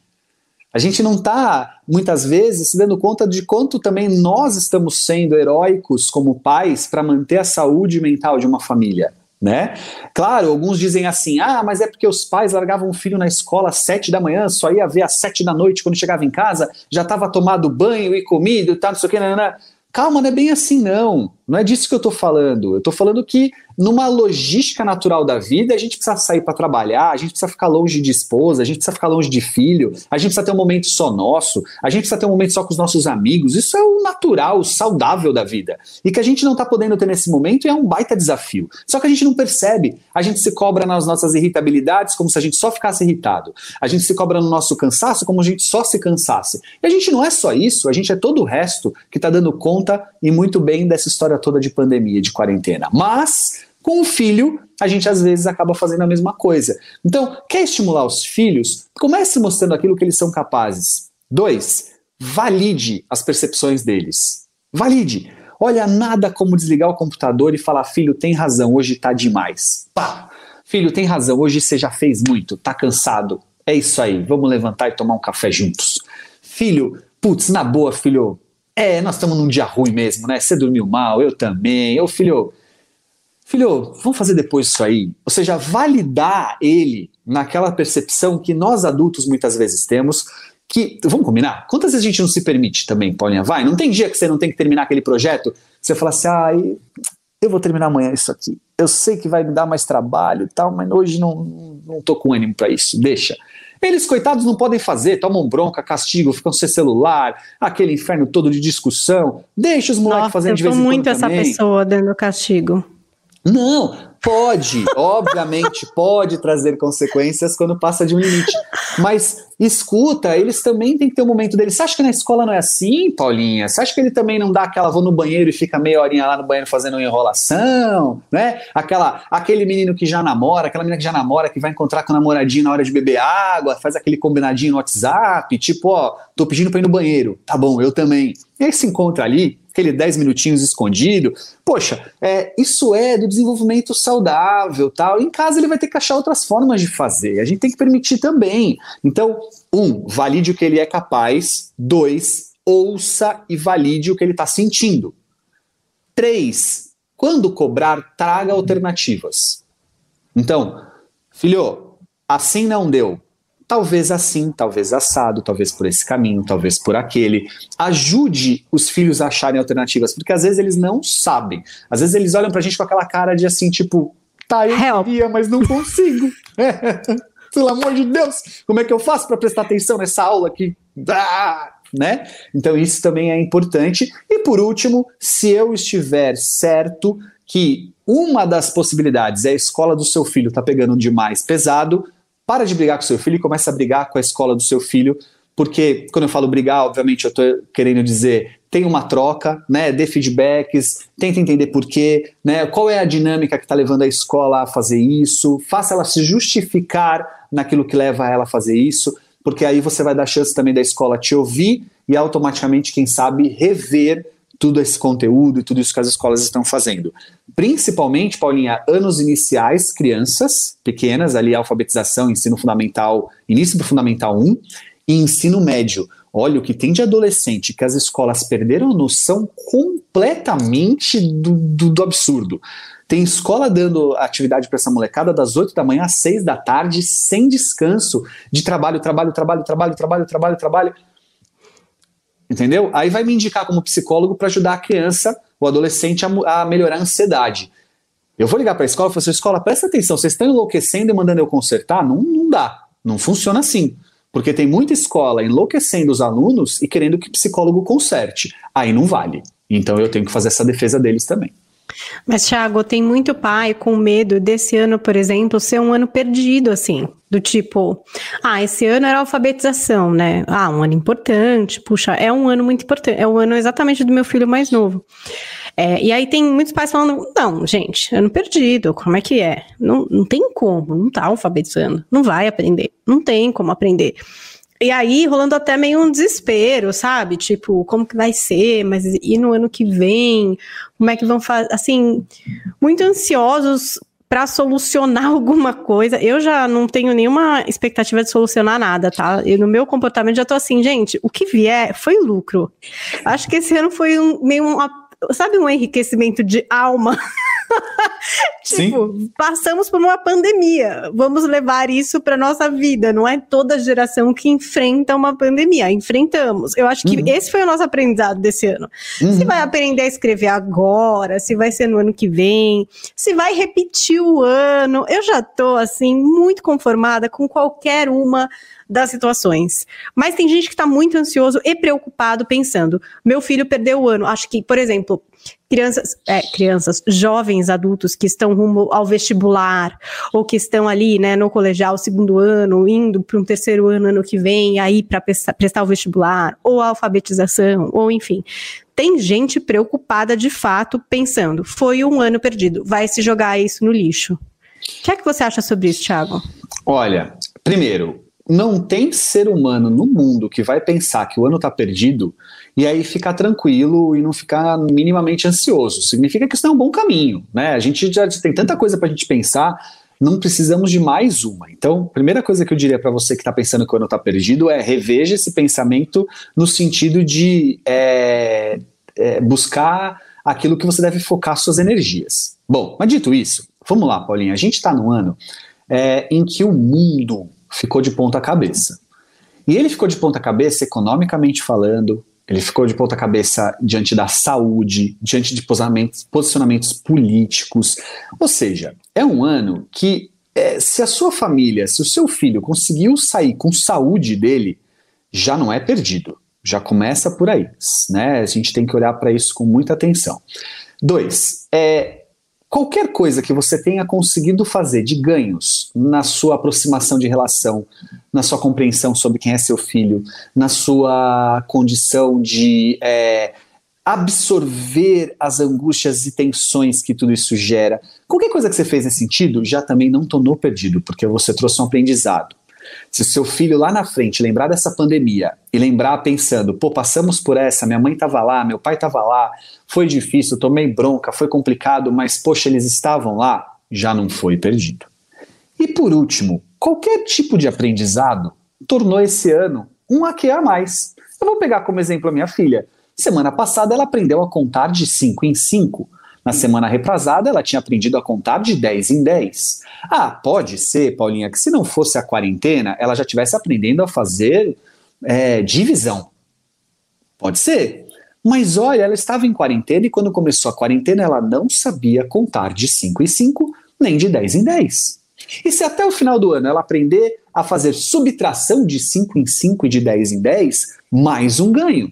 A gente não está, muitas vezes, se dando conta de quanto também nós estamos sendo heróicos como pais para manter a saúde mental de uma família né? Claro, alguns dizem assim: ah, mas é porque os pais largavam o filho na escola às sete da manhã, só ia ver às sete da noite quando chegava em casa, já estava tomado banho e comido tal, não sei o que, não, não. Calma, não é bem assim, não. Não é disso que eu estou falando. Eu estou falando que, numa logística natural da vida, a gente precisa sair para trabalhar, a gente precisa ficar longe de esposa, a gente precisa ficar longe de filho, a gente precisa ter um momento só nosso, a gente precisa ter um momento só com os nossos amigos. Isso é o natural, o saudável da vida. E que a gente não está podendo ter nesse momento é um baita desafio. Só que a gente não percebe. A gente se cobra nas nossas irritabilidades como se a gente só ficasse irritado. A gente se cobra no nosso cansaço como se a gente só se cansasse. E a gente não é só isso, a gente é todo o resto que está dando conta e muito bem dessa história toda de pandemia, de quarentena. Mas com o filho, a gente às vezes acaba fazendo a mesma coisa. Então, quer estimular os filhos? Comece mostrando aquilo que eles são capazes. Dois, valide as percepções deles. Valide. Olha, nada como desligar o computador e falar: filho, tem razão, hoje tá demais. Pá! Filho, tem razão, hoje você já fez muito, tá cansado. É isso aí, vamos levantar e tomar um café juntos. Filho, putz, na boa, filho, é, nós estamos num dia ruim mesmo, né? Você dormiu mal, eu também. Ô filho, filho, vamos fazer depois isso aí. Ou seja, validar ele naquela percepção que nós adultos muitas vezes temos. Que, vamos combinar? Quantas vezes a gente não se permite também, Paulinha? Vai, não tem dia que você não tem que terminar aquele projeto, você fala assim, ah, eu vou terminar amanhã isso aqui. Eu sei que vai me dar mais trabalho e tal, mas hoje não, não tô com ânimo para isso, deixa. Eles, coitados, não podem fazer, tomam bronca, castigo, ficam sem celular, aquele inferno todo de discussão. Deixa os moleques fazendo de vez em quando. Eu sou muito essa também. pessoa dando castigo. Não, pode, obviamente, pode trazer consequências quando passa de um limite. Mas escuta, eles também têm que ter um momento deles. Você acha que na escola não é assim, Paulinha? Você acha que ele também não dá aquela vou no banheiro e fica meia horinha lá no banheiro fazendo uma enrolação, né? Aquela, aquele menino que já namora, aquela menina que já namora, que vai encontrar com o namoradinho na hora de beber água, faz aquele combinadinho no WhatsApp, tipo, ó, tô pedindo pra ir no banheiro. Tá bom, eu também. E aí se encontra ali, aquele 10 minutinhos escondido. Poxa, é, isso é do desenvolvimento saudável, tal. Em casa ele vai ter que achar outras formas de fazer. A gente tem que permitir também. Então, um, valide o que ele é capaz. Dois, ouça e valide o que ele está sentindo. Três, quando cobrar, traga alternativas. Então, filho, assim não deu talvez assim, talvez assado, talvez por esse caminho, talvez por aquele. Ajude os filhos a acharem alternativas, porque às vezes eles não sabem. Às vezes eles olham pra gente com aquela cara de assim, tipo, tá, eu Help. queria, mas não consigo. *laughs* Pelo amor de Deus, como é que eu faço para prestar atenção nessa aula aqui? Ah! Né? Então isso também é importante. E por último, se eu estiver certo que uma das possibilidades é a escola do seu filho tá pegando demais pesado, para de brigar com seu filho e começa a brigar com a escola do seu filho, porque quando eu falo brigar, obviamente eu estou querendo dizer tem uma troca, né, dê feedbacks, tenta entender por quê, né, qual é a dinâmica que está levando a escola a fazer isso, faça ela se justificar naquilo que leva ela a fazer isso, porque aí você vai dar chance também da escola te ouvir e automaticamente, quem sabe, rever tudo esse conteúdo e tudo isso que as escolas estão fazendo. Principalmente, Paulinha, anos iniciais, crianças pequenas, ali alfabetização, ensino fundamental, início do fundamental 1 e ensino médio. Olha o que tem de adolescente que as escolas perderam a noção completamente do, do, do absurdo. Tem escola dando atividade para essa molecada das 8 da manhã às 6 da tarde, sem descanso, de trabalho, trabalho, trabalho, trabalho, trabalho, trabalho, trabalho. Entendeu? Aí vai me indicar como psicólogo para ajudar a criança, o adolescente, a, a melhorar a ansiedade. Eu vou ligar para a escola e falar assim: escola, presta atenção, vocês estão enlouquecendo e mandando eu consertar? Não, não dá. Não funciona assim. Porque tem muita escola enlouquecendo os alunos e querendo que psicólogo conserte. Aí não vale. Então eu tenho que fazer essa defesa deles também. Mas, Thiago, tem muito pai com medo desse ano, por exemplo, ser um ano perdido, assim. Do tipo, ah, esse ano era alfabetização, né? Ah, um ano importante, puxa, é um ano muito importante, é o ano exatamente do meu filho mais novo. É, e aí tem muitos pais falando, não, gente, ano perdido, como é que é? Não, não tem como, não tá alfabetizando, não vai aprender, não tem como aprender. E aí, rolando até meio um desespero, sabe? Tipo, como que vai ser? Mas e no ano que vem? Como é que vão fazer? Assim, muito ansiosos para solucionar *laughs* alguma coisa. Eu já não tenho nenhuma expectativa de solucionar nada, tá? No meu comportamento já tô assim, gente, o que vier foi lucro. Acho que esse ano foi um, meio um, sabe, um enriquecimento de alma. *laughs* *laughs* tipo, Sim. passamos por uma pandemia. Vamos levar isso para nossa vida. Não é toda geração que enfrenta uma pandemia. Enfrentamos. Eu acho que uhum. esse foi o nosso aprendizado desse ano. Uhum. Se vai aprender a escrever agora, se vai ser no ano que vem, se vai repetir o ano. Eu já tô assim muito conformada com qualquer uma das situações. Mas tem gente que está muito ansioso e preocupado pensando: meu filho perdeu o ano. Acho que, por exemplo, crianças, é, crianças, jovens adultos que estão rumo ao vestibular ou que estão ali, né, no colegial, segundo ano, indo para um terceiro ano ano que vem, aí para prestar, o vestibular ou a alfabetização, ou enfim. Tem gente preocupada de fato, pensando, foi um ano perdido, vai se jogar isso no lixo. O que é que você acha sobre isso, Thiago? Olha, primeiro, não tem ser humano no mundo que vai pensar que o ano está perdido e aí ficar tranquilo e não ficar minimamente ansioso. Significa que isso não é um bom caminho, né? A gente já tem tanta coisa para a gente pensar, não precisamos de mais uma. Então, primeira coisa que eu diria para você que está pensando que o ano está perdido é reveja esse pensamento no sentido de é, é, buscar aquilo que você deve focar suas energias. Bom, mas dito isso, vamos lá, Paulinha. A gente está num ano é, em que o mundo ficou de ponta cabeça. E ele ficou de ponta cabeça economicamente falando, ele ficou de ponta cabeça diante da saúde, diante de posicionamentos, políticos. Ou seja, é um ano que, é, se a sua família, se o seu filho conseguiu sair com saúde dele, já não é perdido. Já começa por aí. Né? A gente tem que olhar para isso com muita atenção. Dois, é, Qualquer coisa que você tenha conseguido fazer de ganhos na sua aproximação de relação, na sua compreensão sobre quem é seu filho, na sua condição de é, absorver as angústias e tensões que tudo isso gera, qualquer coisa que você fez nesse sentido já também não tornou perdido, porque você trouxe um aprendizado. Se o seu filho lá na frente lembrar dessa pandemia e lembrar pensando, pô, passamos por essa, minha mãe estava lá, meu pai estava lá, foi difícil, tomei bronca, foi complicado, mas poxa, eles estavam lá, já não foi perdido. E por último, qualquer tipo de aprendizado tornou esse ano um aqui a mais. Eu vou pegar como exemplo a minha filha. Semana passada ela aprendeu a contar de 5 em 5. Na semana retrasada, ela tinha aprendido a contar de 10 em 10. Ah, pode ser, Paulinha, que se não fosse a quarentena, ela já estivesse aprendendo a fazer é, divisão. Pode ser. Mas olha, ela estava em quarentena e quando começou a quarentena, ela não sabia contar de 5 em 5, nem de 10 em 10. E se até o final do ano ela aprender a fazer subtração de 5 em 5 e de 10 em 10, mais um ganho.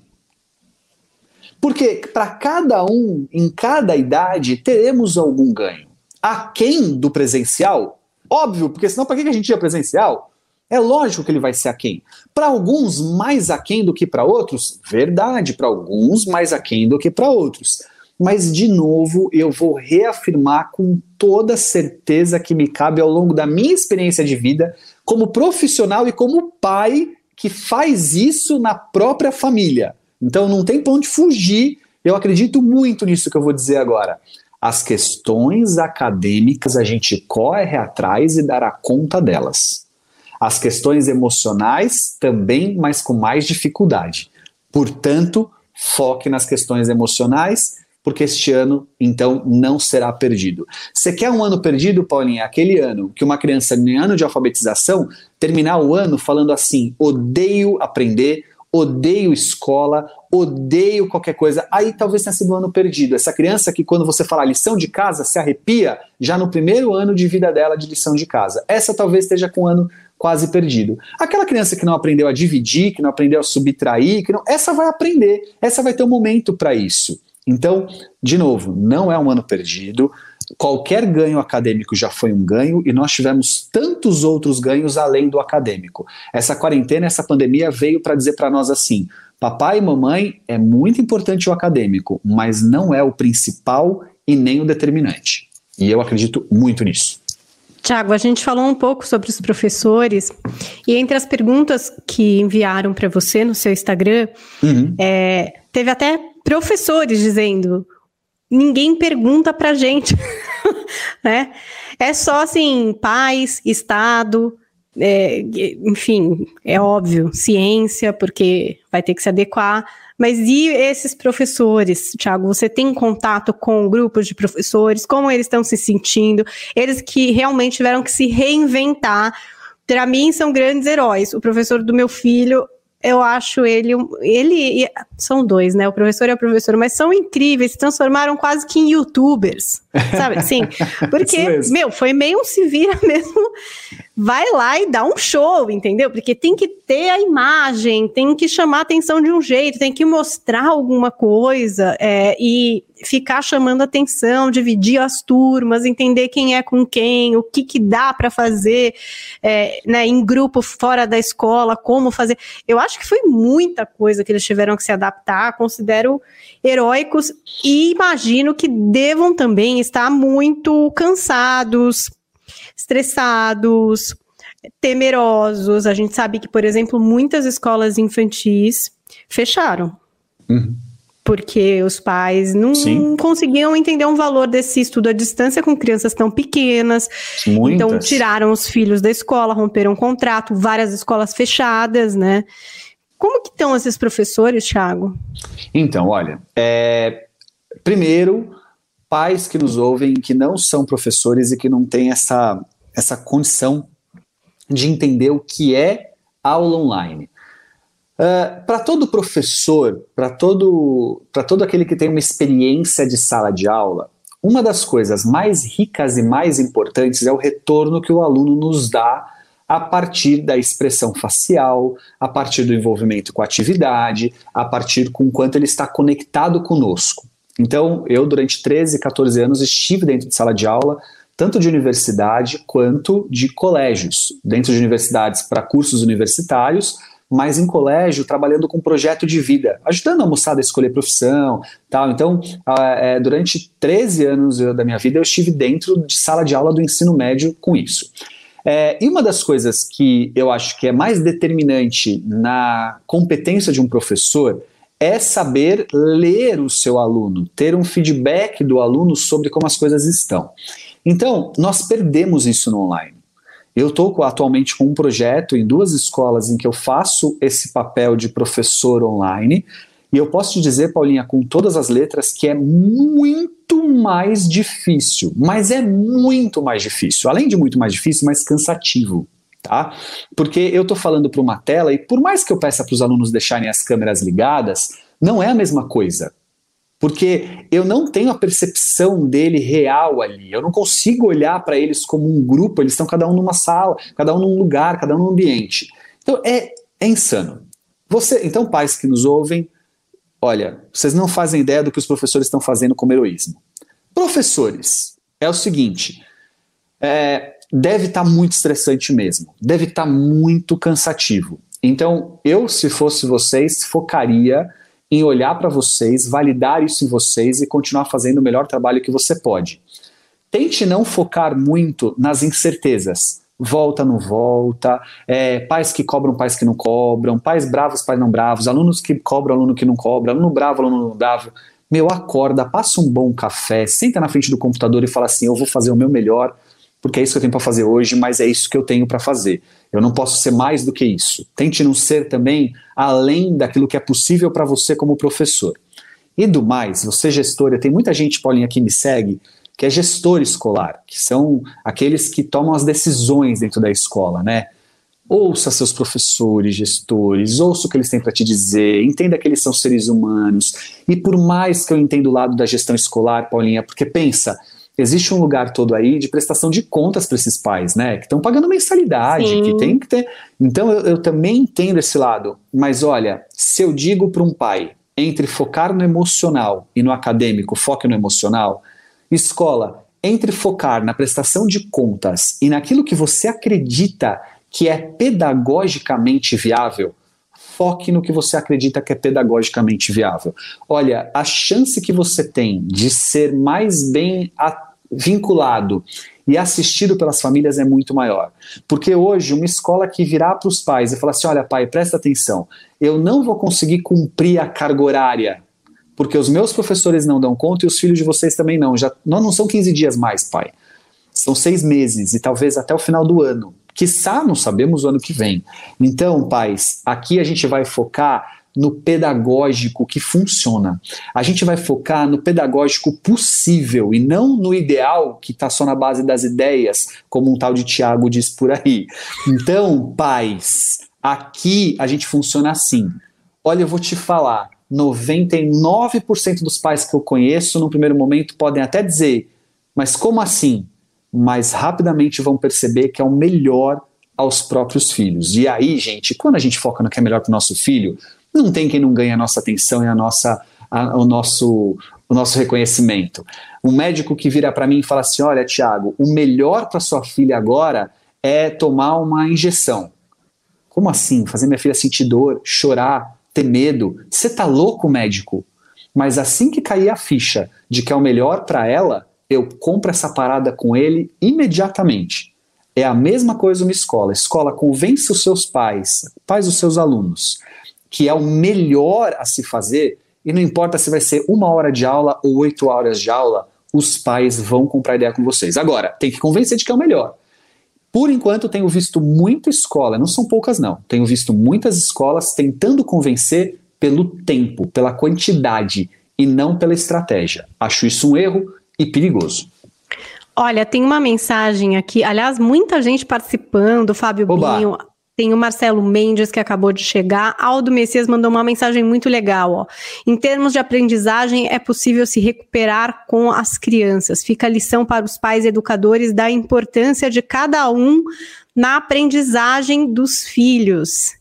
Porque para cada um, em cada idade, teremos algum ganho. Aquém do presencial? Óbvio, porque senão para que a gente ia presencial? É lógico que ele vai ser aquém. Para alguns, mais aquém do que para outros? Verdade, para alguns, mais aquém do que para outros. Mas, de novo, eu vou reafirmar com toda certeza que me cabe ao longo da minha experiência de vida, como profissional e como pai que faz isso na própria família. Então não tem ponto de fugir. Eu acredito muito nisso que eu vou dizer agora. As questões acadêmicas a gente corre atrás e dará conta delas. As questões emocionais também, mas com mais dificuldade. Portanto, foque nas questões emocionais, porque este ano, então, não será perdido. Você quer um ano perdido, Paulinha? Aquele ano que uma criança, em ano de alfabetização, terminar o ano falando assim: odeio aprender, odeio escola, odeio qualquer coisa. Aí talvez tenha sido um ano perdido. Essa criança que, quando você fala lição de casa, se arrepia já no primeiro ano de vida dela de lição de casa. Essa talvez esteja com um ano quase perdido. Aquela criança que não aprendeu a dividir, que não aprendeu a subtrair, que não, essa vai aprender, essa vai ter um momento para isso. Então, de novo, não é um ano perdido. Qualquer ganho acadêmico já foi um ganho e nós tivemos tantos outros ganhos além do acadêmico. Essa quarentena, essa pandemia veio para dizer para nós assim: papai e mamãe é muito importante o acadêmico, mas não é o principal e nem o determinante. E eu acredito muito nisso. Tiago, a gente falou um pouco sobre os professores e entre as perguntas que enviaram para você no seu Instagram, uhum. é, teve até professores dizendo: ninguém pergunta para gente, *laughs* né? É só assim, pais, Estado, é, enfim, é óbvio, ciência, porque vai ter que se adequar. Mas e esses professores, Tiago? Você tem contato com grupos de professores? Como eles estão se sentindo? Eles que realmente tiveram que se reinventar. Para mim, são grandes heróis. O professor do meu filho eu acho ele, ele são dois, né? O professor e a professora, mas são incríveis, se transformaram quase que em youtubers, sabe? *laughs* Sim, porque, meu, foi meio um se vira *laughs* mesmo vai lá e dá um show, entendeu? Porque tem que ter a imagem, tem que chamar a atenção de um jeito, tem que mostrar alguma coisa é, e ficar chamando atenção, dividir as turmas, entender quem é com quem, o que, que dá para fazer é, né, em grupo fora da escola, como fazer. Eu acho que foi muita coisa que eles tiveram que se adaptar, considero heróicos e imagino que devam também estar muito cansados, estressados, temerosos. A gente sabe que, por exemplo, muitas escolas infantis fecharam. Uhum. Porque os pais não Sim. conseguiam entender um valor desse estudo à distância com crianças tão pequenas. Muitas. Então, tiraram os filhos da escola, romperam o contrato, várias escolas fechadas, né? Como que estão esses professores, Thiago? Então, olha, é, primeiro, pais que nos ouvem, que não são professores e que não têm essa, essa condição de entender o que é aula online. Uh, para todo professor, para todo, todo aquele que tem uma experiência de sala de aula, uma das coisas mais ricas e mais importantes é o retorno que o aluno nos dá a partir da expressão facial, a partir do envolvimento com a atividade, a partir com quanto ele está conectado conosco. Então, eu, durante 13, 14 anos, estive dentro de sala de aula, tanto de universidade quanto de colégios. Dentro de universidades para cursos universitários, mas em colégio trabalhando com projeto de vida, ajudando a moçada a escolher profissão, tal. Então, é, durante 13 anos da minha vida, eu estive dentro de sala de aula do ensino médio com isso. É, e uma das coisas que eu acho que é mais determinante na competência de um professor é saber ler o seu aluno, ter um feedback do aluno sobre como as coisas estão. Então, nós perdemos isso no online. Eu estou atualmente com um projeto em duas escolas em que eu faço esse papel de professor online. E eu posso te dizer, Paulinha, com todas as letras, que é muito mais difícil. Mas é muito mais difícil. Além de muito mais difícil, mais cansativo tá? Porque eu estou falando para uma tela e por mais que eu peça para os alunos deixarem as câmeras ligadas, não é a mesma coisa. Porque eu não tenho a percepção dele real ali. Eu não consigo olhar para eles como um grupo, eles estão cada um numa sala, cada um num lugar, cada um num ambiente. Então é, é insano. Você, então, pais que nos ouvem, olha, vocês não fazem ideia do que os professores estão fazendo como heroísmo. Professores, é o seguinte: é, deve estar tá muito estressante mesmo, deve estar tá muito cansativo. Então, eu, se fosse vocês, focaria em olhar para vocês, validar isso em vocês e continuar fazendo o melhor trabalho que você pode. Tente não focar muito nas incertezas. Volta, não volta, é, pais que cobram, pais que não cobram, pais bravos, pais não bravos, alunos que cobram, aluno que não cobra, aluno bravo, aluno não bravo. Meu, acorda, passa um bom café, senta na frente do computador e fala assim: eu vou fazer o meu melhor porque é isso que eu tenho para fazer hoje, mas é isso que eu tenho para fazer. Eu não posso ser mais do que isso. Tente não ser também além daquilo que é possível para você como professor. E do mais, você gestora, tem muita gente, Paulinha, que me segue, que é gestor escolar, que são aqueles que tomam as decisões dentro da escola, né? Ouça seus professores, gestores, ouça o que eles têm para te dizer, entenda que eles são seres humanos. E por mais que eu entenda o lado da gestão escolar, Paulinha, porque pensa, existe um lugar todo aí de prestação de contas para esses pais, né? Que estão pagando mensalidade, Sim. que tem que ter. Então eu, eu, também entendo esse lado. Mas olha, se eu digo para um pai entre focar no emocional e no acadêmico, foque no emocional. Escola, entre focar na prestação de contas e naquilo que você acredita que é pedagogicamente viável, foque no que você acredita que é pedagogicamente viável. Olha, a chance que você tem de ser mais bem vinculado e assistido pelas famílias é muito maior. Porque hoje, uma escola que virar para os pais e falar assim: olha, pai, presta atenção, eu não vou conseguir cumprir a carga horária, porque os meus professores não dão conta e os filhos de vocês também não. Já, não, não são 15 dias mais, pai. São seis meses e talvez até o final do ano. Quiçá, não sabemos o ano que vem. Então, pais, aqui a gente vai focar no pedagógico que funciona. A gente vai focar no pedagógico possível e não no ideal que está só na base das ideias, como um tal de Tiago diz por aí. Então, pais, aqui a gente funciona assim. Olha, eu vou te falar. 99% dos pais que eu conheço, no primeiro momento, podem até dizer, mas como assim? Mas rapidamente vão perceber que é o melhor aos próprios filhos. E aí, gente, quando a gente foca no que é melhor para o nosso filho, não tem quem não ganhe a nossa atenção e a nossa, a, o, nosso, o nosso reconhecimento. Um médico que vira para mim e fala assim: Olha, Tiago, o melhor para sua filha agora é tomar uma injeção. Como assim? Fazer minha filha sentir dor, chorar, ter medo? Você tá louco, médico? Mas assim que cair a ficha de que é o melhor para ela, eu compro essa parada com ele imediatamente. É a mesma coisa uma escola. A escola convence os seus pais, pais dos seus alunos, que é o melhor a se fazer, e não importa se vai ser uma hora de aula ou oito horas de aula, os pais vão comprar ideia com vocês. Agora, tem que convencer de que é o melhor. Por enquanto, tenho visto muita escola, não são poucas não, tenho visto muitas escolas tentando convencer pelo tempo, pela quantidade e não pela estratégia. Acho isso um erro e perigoso. Olha, tem uma mensagem aqui, aliás, muita gente participando, Fábio Oba. Binho, tem o Marcelo Mendes, que acabou de chegar. Aldo Messias mandou uma mensagem muito legal. Ó. Em termos de aprendizagem, é possível se recuperar com as crianças. Fica a lição para os pais educadores da importância de cada um na aprendizagem dos filhos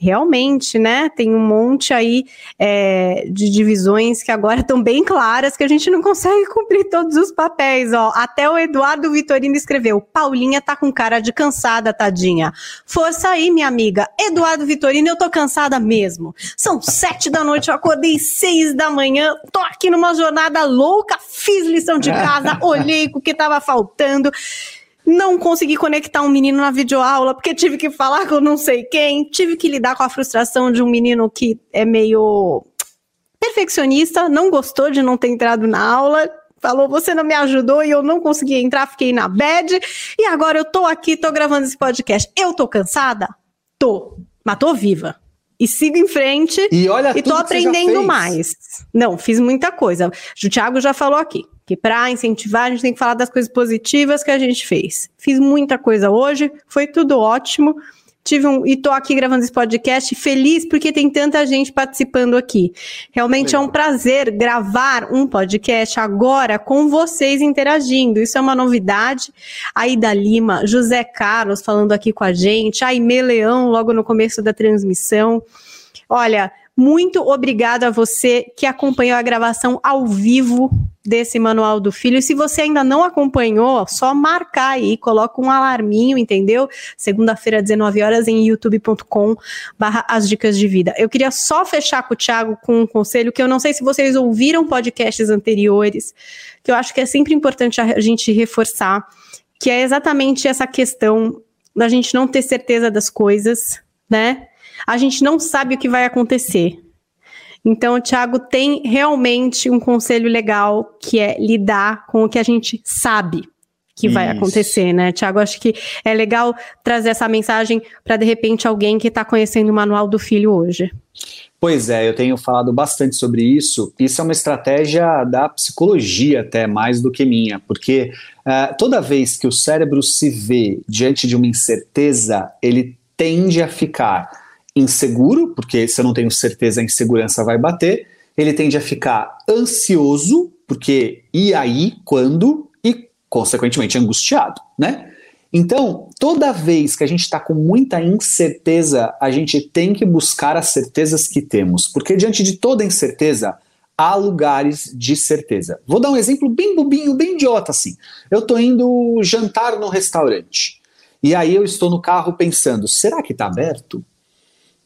realmente, né, tem um monte aí é, de divisões que agora estão bem claras que a gente não consegue *laughs* cumprir todos os papéis, ó. Até o Eduardo Vitorino escreveu: Paulinha tá com cara de cansada, tadinha. Força aí, minha amiga. Eduardo Vitorino, eu tô cansada mesmo. São sete da noite, eu acordei seis da manhã, tô aqui numa jornada louca, fiz lição de casa, *laughs* olhei o que tava faltando não consegui conectar um menino na videoaula porque tive que falar com não sei quem, tive que lidar com a frustração de um menino que é meio perfeccionista, não gostou de não ter entrado na aula, falou, você não me ajudou e eu não consegui entrar, fiquei na bed, e agora eu tô aqui, tô gravando esse podcast. Eu tô cansada? Tô, mas tô viva. E sigo em frente e, olha e tô aprendendo mais. Não, fiz muita coisa. O Thiago já falou aqui que para incentivar a gente tem que falar das coisas positivas que a gente fez. Fiz muita coisa hoje, foi tudo ótimo. Tive um e tô aqui gravando esse podcast feliz porque tem tanta gente participando aqui. Realmente Legal. é um prazer gravar um podcast agora com vocês interagindo. Isso é uma novidade. Aida Lima, José Carlos falando aqui com a gente, Aime Leão logo no começo da transmissão. Olha, muito obrigada a você que acompanhou a gravação ao vivo desse Manual do Filho. E se você ainda não acompanhou, só marcar aí, coloca um alarminho, entendeu? Segunda-feira, 19 horas, em youtube.com barra as dicas de vida. Eu queria só fechar com o Thiago com um conselho que eu não sei se vocês ouviram podcasts anteriores, que eu acho que é sempre importante a gente reforçar, que é exatamente essa questão da gente não ter certeza das coisas, né? A gente não sabe o que vai acontecer. Então, o Thiago tem realmente um conselho legal que é lidar com o que a gente sabe que Isso. vai acontecer, né? Tiago, acho que é legal trazer essa mensagem para de repente alguém que está conhecendo o manual do filho hoje. Pois é, eu tenho falado bastante sobre isso. Isso é uma estratégia da psicologia, até mais do que minha, porque uh, toda vez que o cérebro se vê diante de uma incerteza, ele tende a ficar inseguro, porque se eu não tenho certeza, a insegurança vai bater. Ele tende a ficar ansioso, porque e aí, quando? E, consequentemente, angustiado, né? Então, toda vez que a gente está com muita incerteza, a gente tem que buscar as certezas que temos, porque diante de toda incerteza, há lugares de certeza. Vou dar um exemplo bem bobinho, bem idiota assim. Eu estou indo jantar no restaurante. E aí eu estou no carro pensando, será que está aberto?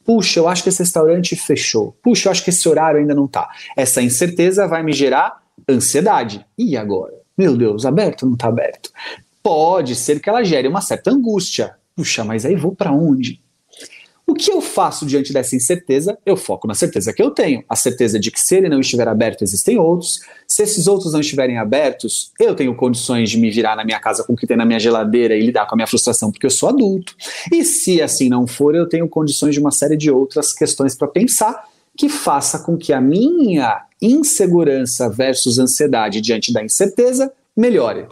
Puxa, eu acho que esse restaurante fechou. Puxa, eu acho que esse horário ainda não está. Essa incerteza vai me gerar ansiedade. E agora? Meu Deus, aberto ou não está aberto? Pode ser que ela gere uma certa angústia. Puxa, mas aí vou para onde? O que eu faço diante dessa incerteza? Eu foco na certeza que eu tenho. A certeza de que se ele não estiver aberto, existem outros. Se esses outros não estiverem abertos, eu tenho condições de me virar na minha casa com o que tem na minha geladeira e lidar com a minha frustração, porque eu sou adulto. E se assim não for, eu tenho condições de uma série de outras questões para pensar que faça com que a minha insegurança versus ansiedade diante da incerteza melhore.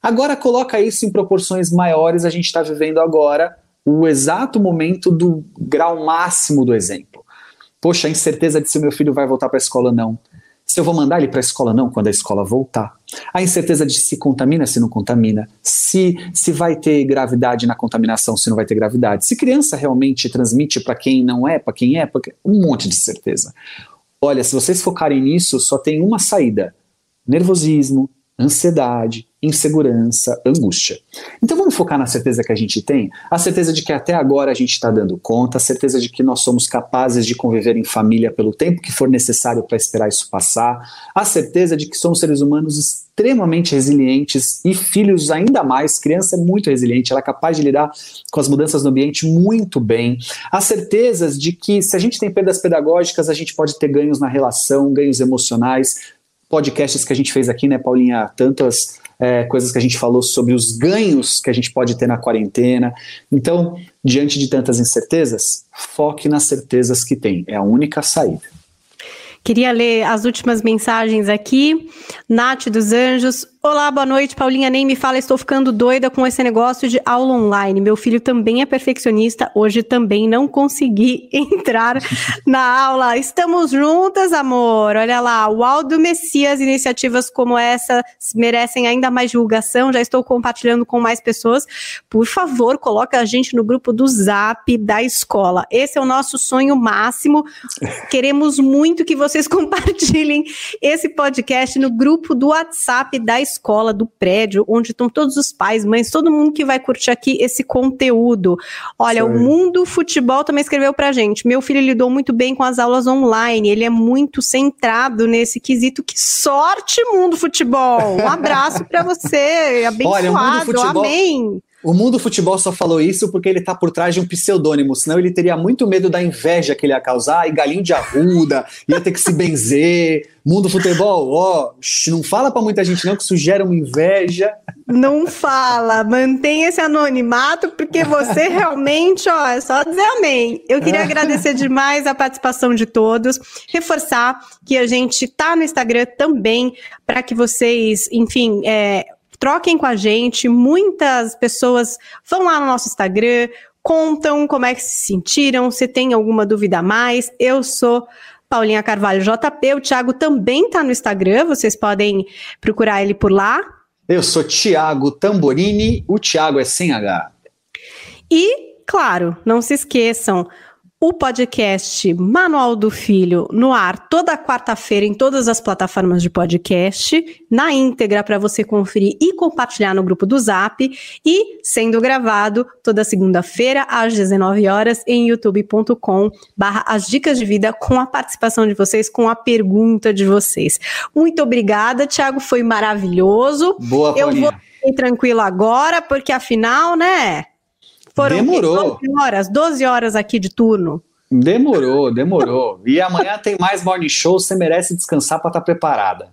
Agora coloca isso em proporções maiores, a gente está vivendo agora o exato momento do grau máximo do exemplo. Poxa, a incerteza de se meu filho vai voltar para a escola não. Se eu vou mandar ele para a escola não quando a escola voltar. A incerteza de se contamina, se não contamina. Se, se vai ter gravidade na contaminação, se não vai ter gravidade. Se criança realmente transmite para quem não é, para quem é, pra... um monte de certeza. Olha, se vocês focarem nisso, só tem uma saída: nervosismo, ansiedade, insegurança, angústia. Então vamos focar na certeza que a gente tem, a certeza de que até agora a gente está dando conta, a certeza de que nós somos capazes de conviver em família pelo tempo que for necessário para esperar isso passar, a certeza de que somos seres humanos extremamente resilientes e filhos ainda mais, criança é muito resiliente, ela é capaz de lidar com as mudanças no ambiente muito bem, as certezas de que se a gente tem perdas pedagógicas, a gente pode ter ganhos na relação, ganhos emocionais, podcasts que a gente fez aqui, né, Paulinha? Tantas é, coisas que a gente falou sobre os ganhos que a gente pode ter na quarentena. Então, diante de tantas incertezas, foque nas certezas que tem. É a única saída. Queria ler as últimas mensagens aqui. Nath dos Anjos. Olá, boa noite. Paulinha nem me fala, estou ficando doida com esse negócio de aula online. Meu filho também é perfeccionista. Hoje também não consegui *laughs* entrar na aula. Estamos juntas, amor. Olha lá, o Aldo Messias, iniciativas como essa merecem ainda mais divulgação. Já estou compartilhando com mais pessoas. Por favor, coloca a gente no grupo do Zap da escola. Esse é o nosso sonho máximo. Queremos muito que vocês *laughs* compartilhem esse podcast no grupo do WhatsApp da escola escola, do prédio, onde estão todos os pais, mães, todo mundo que vai curtir aqui esse conteúdo. Olha, Sim. o Mundo Futebol também escreveu pra gente. Meu filho lidou muito bem com as aulas online, ele é muito centrado nesse quesito. Que sorte, Mundo Futebol! Um abraço para você, *laughs* abençoado, Olha, futebol... amém! O mundo futebol só falou isso porque ele tá por trás de um pseudônimo, senão ele teria muito medo da inveja que ele ia causar, e galinho de arruda, ia ter que se benzer. Mundo futebol, ó, não fala para muita gente não que isso gera uma inveja. Não fala, mantenha esse anonimato, porque você *laughs* realmente, ó, é só dizer amém. Eu queria agradecer demais a participação de todos, reforçar que a gente tá no Instagram também, para que vocês, enfim, é, troquem com a gente. Muitas pessoas vão lá no nosso Instagram, contam como é que se sentiram, se tem alguma dúvida a mais. Eu sou Paulinha Carvalho JP, o Thiago também está no Instagram, vocês podem procurar ele por lá. Eu sou Thiago Tamborini, o Thiago é sem H. E, claro, não se esqueçam, o podcast Manual do Filho no ar toda quarta-feira em todas as plataformas de podcast, na íntegra para você conferir e compartilhar no grupo do Zap e sendo gravado toda segunda-feira às 19 horas em youtube.com barra as dicas de vida com a participação de vocês, com a pergunta de vocês. Muito obrigada, Thiago, foi maravilhoso. Boa, Paulinha. Eu vou ir tranquilo agora, porque afinal, né, foram demorou. 12 horas, 12 horas aqui de turno. Demorou, demorou. E amanhã tem mais morning show, você merece descansar para estar tá preparada.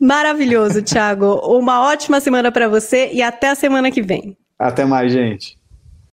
Maravilhoso, Thiago. Uma ótima semana para você e até a semana que vem. Até mais, gente.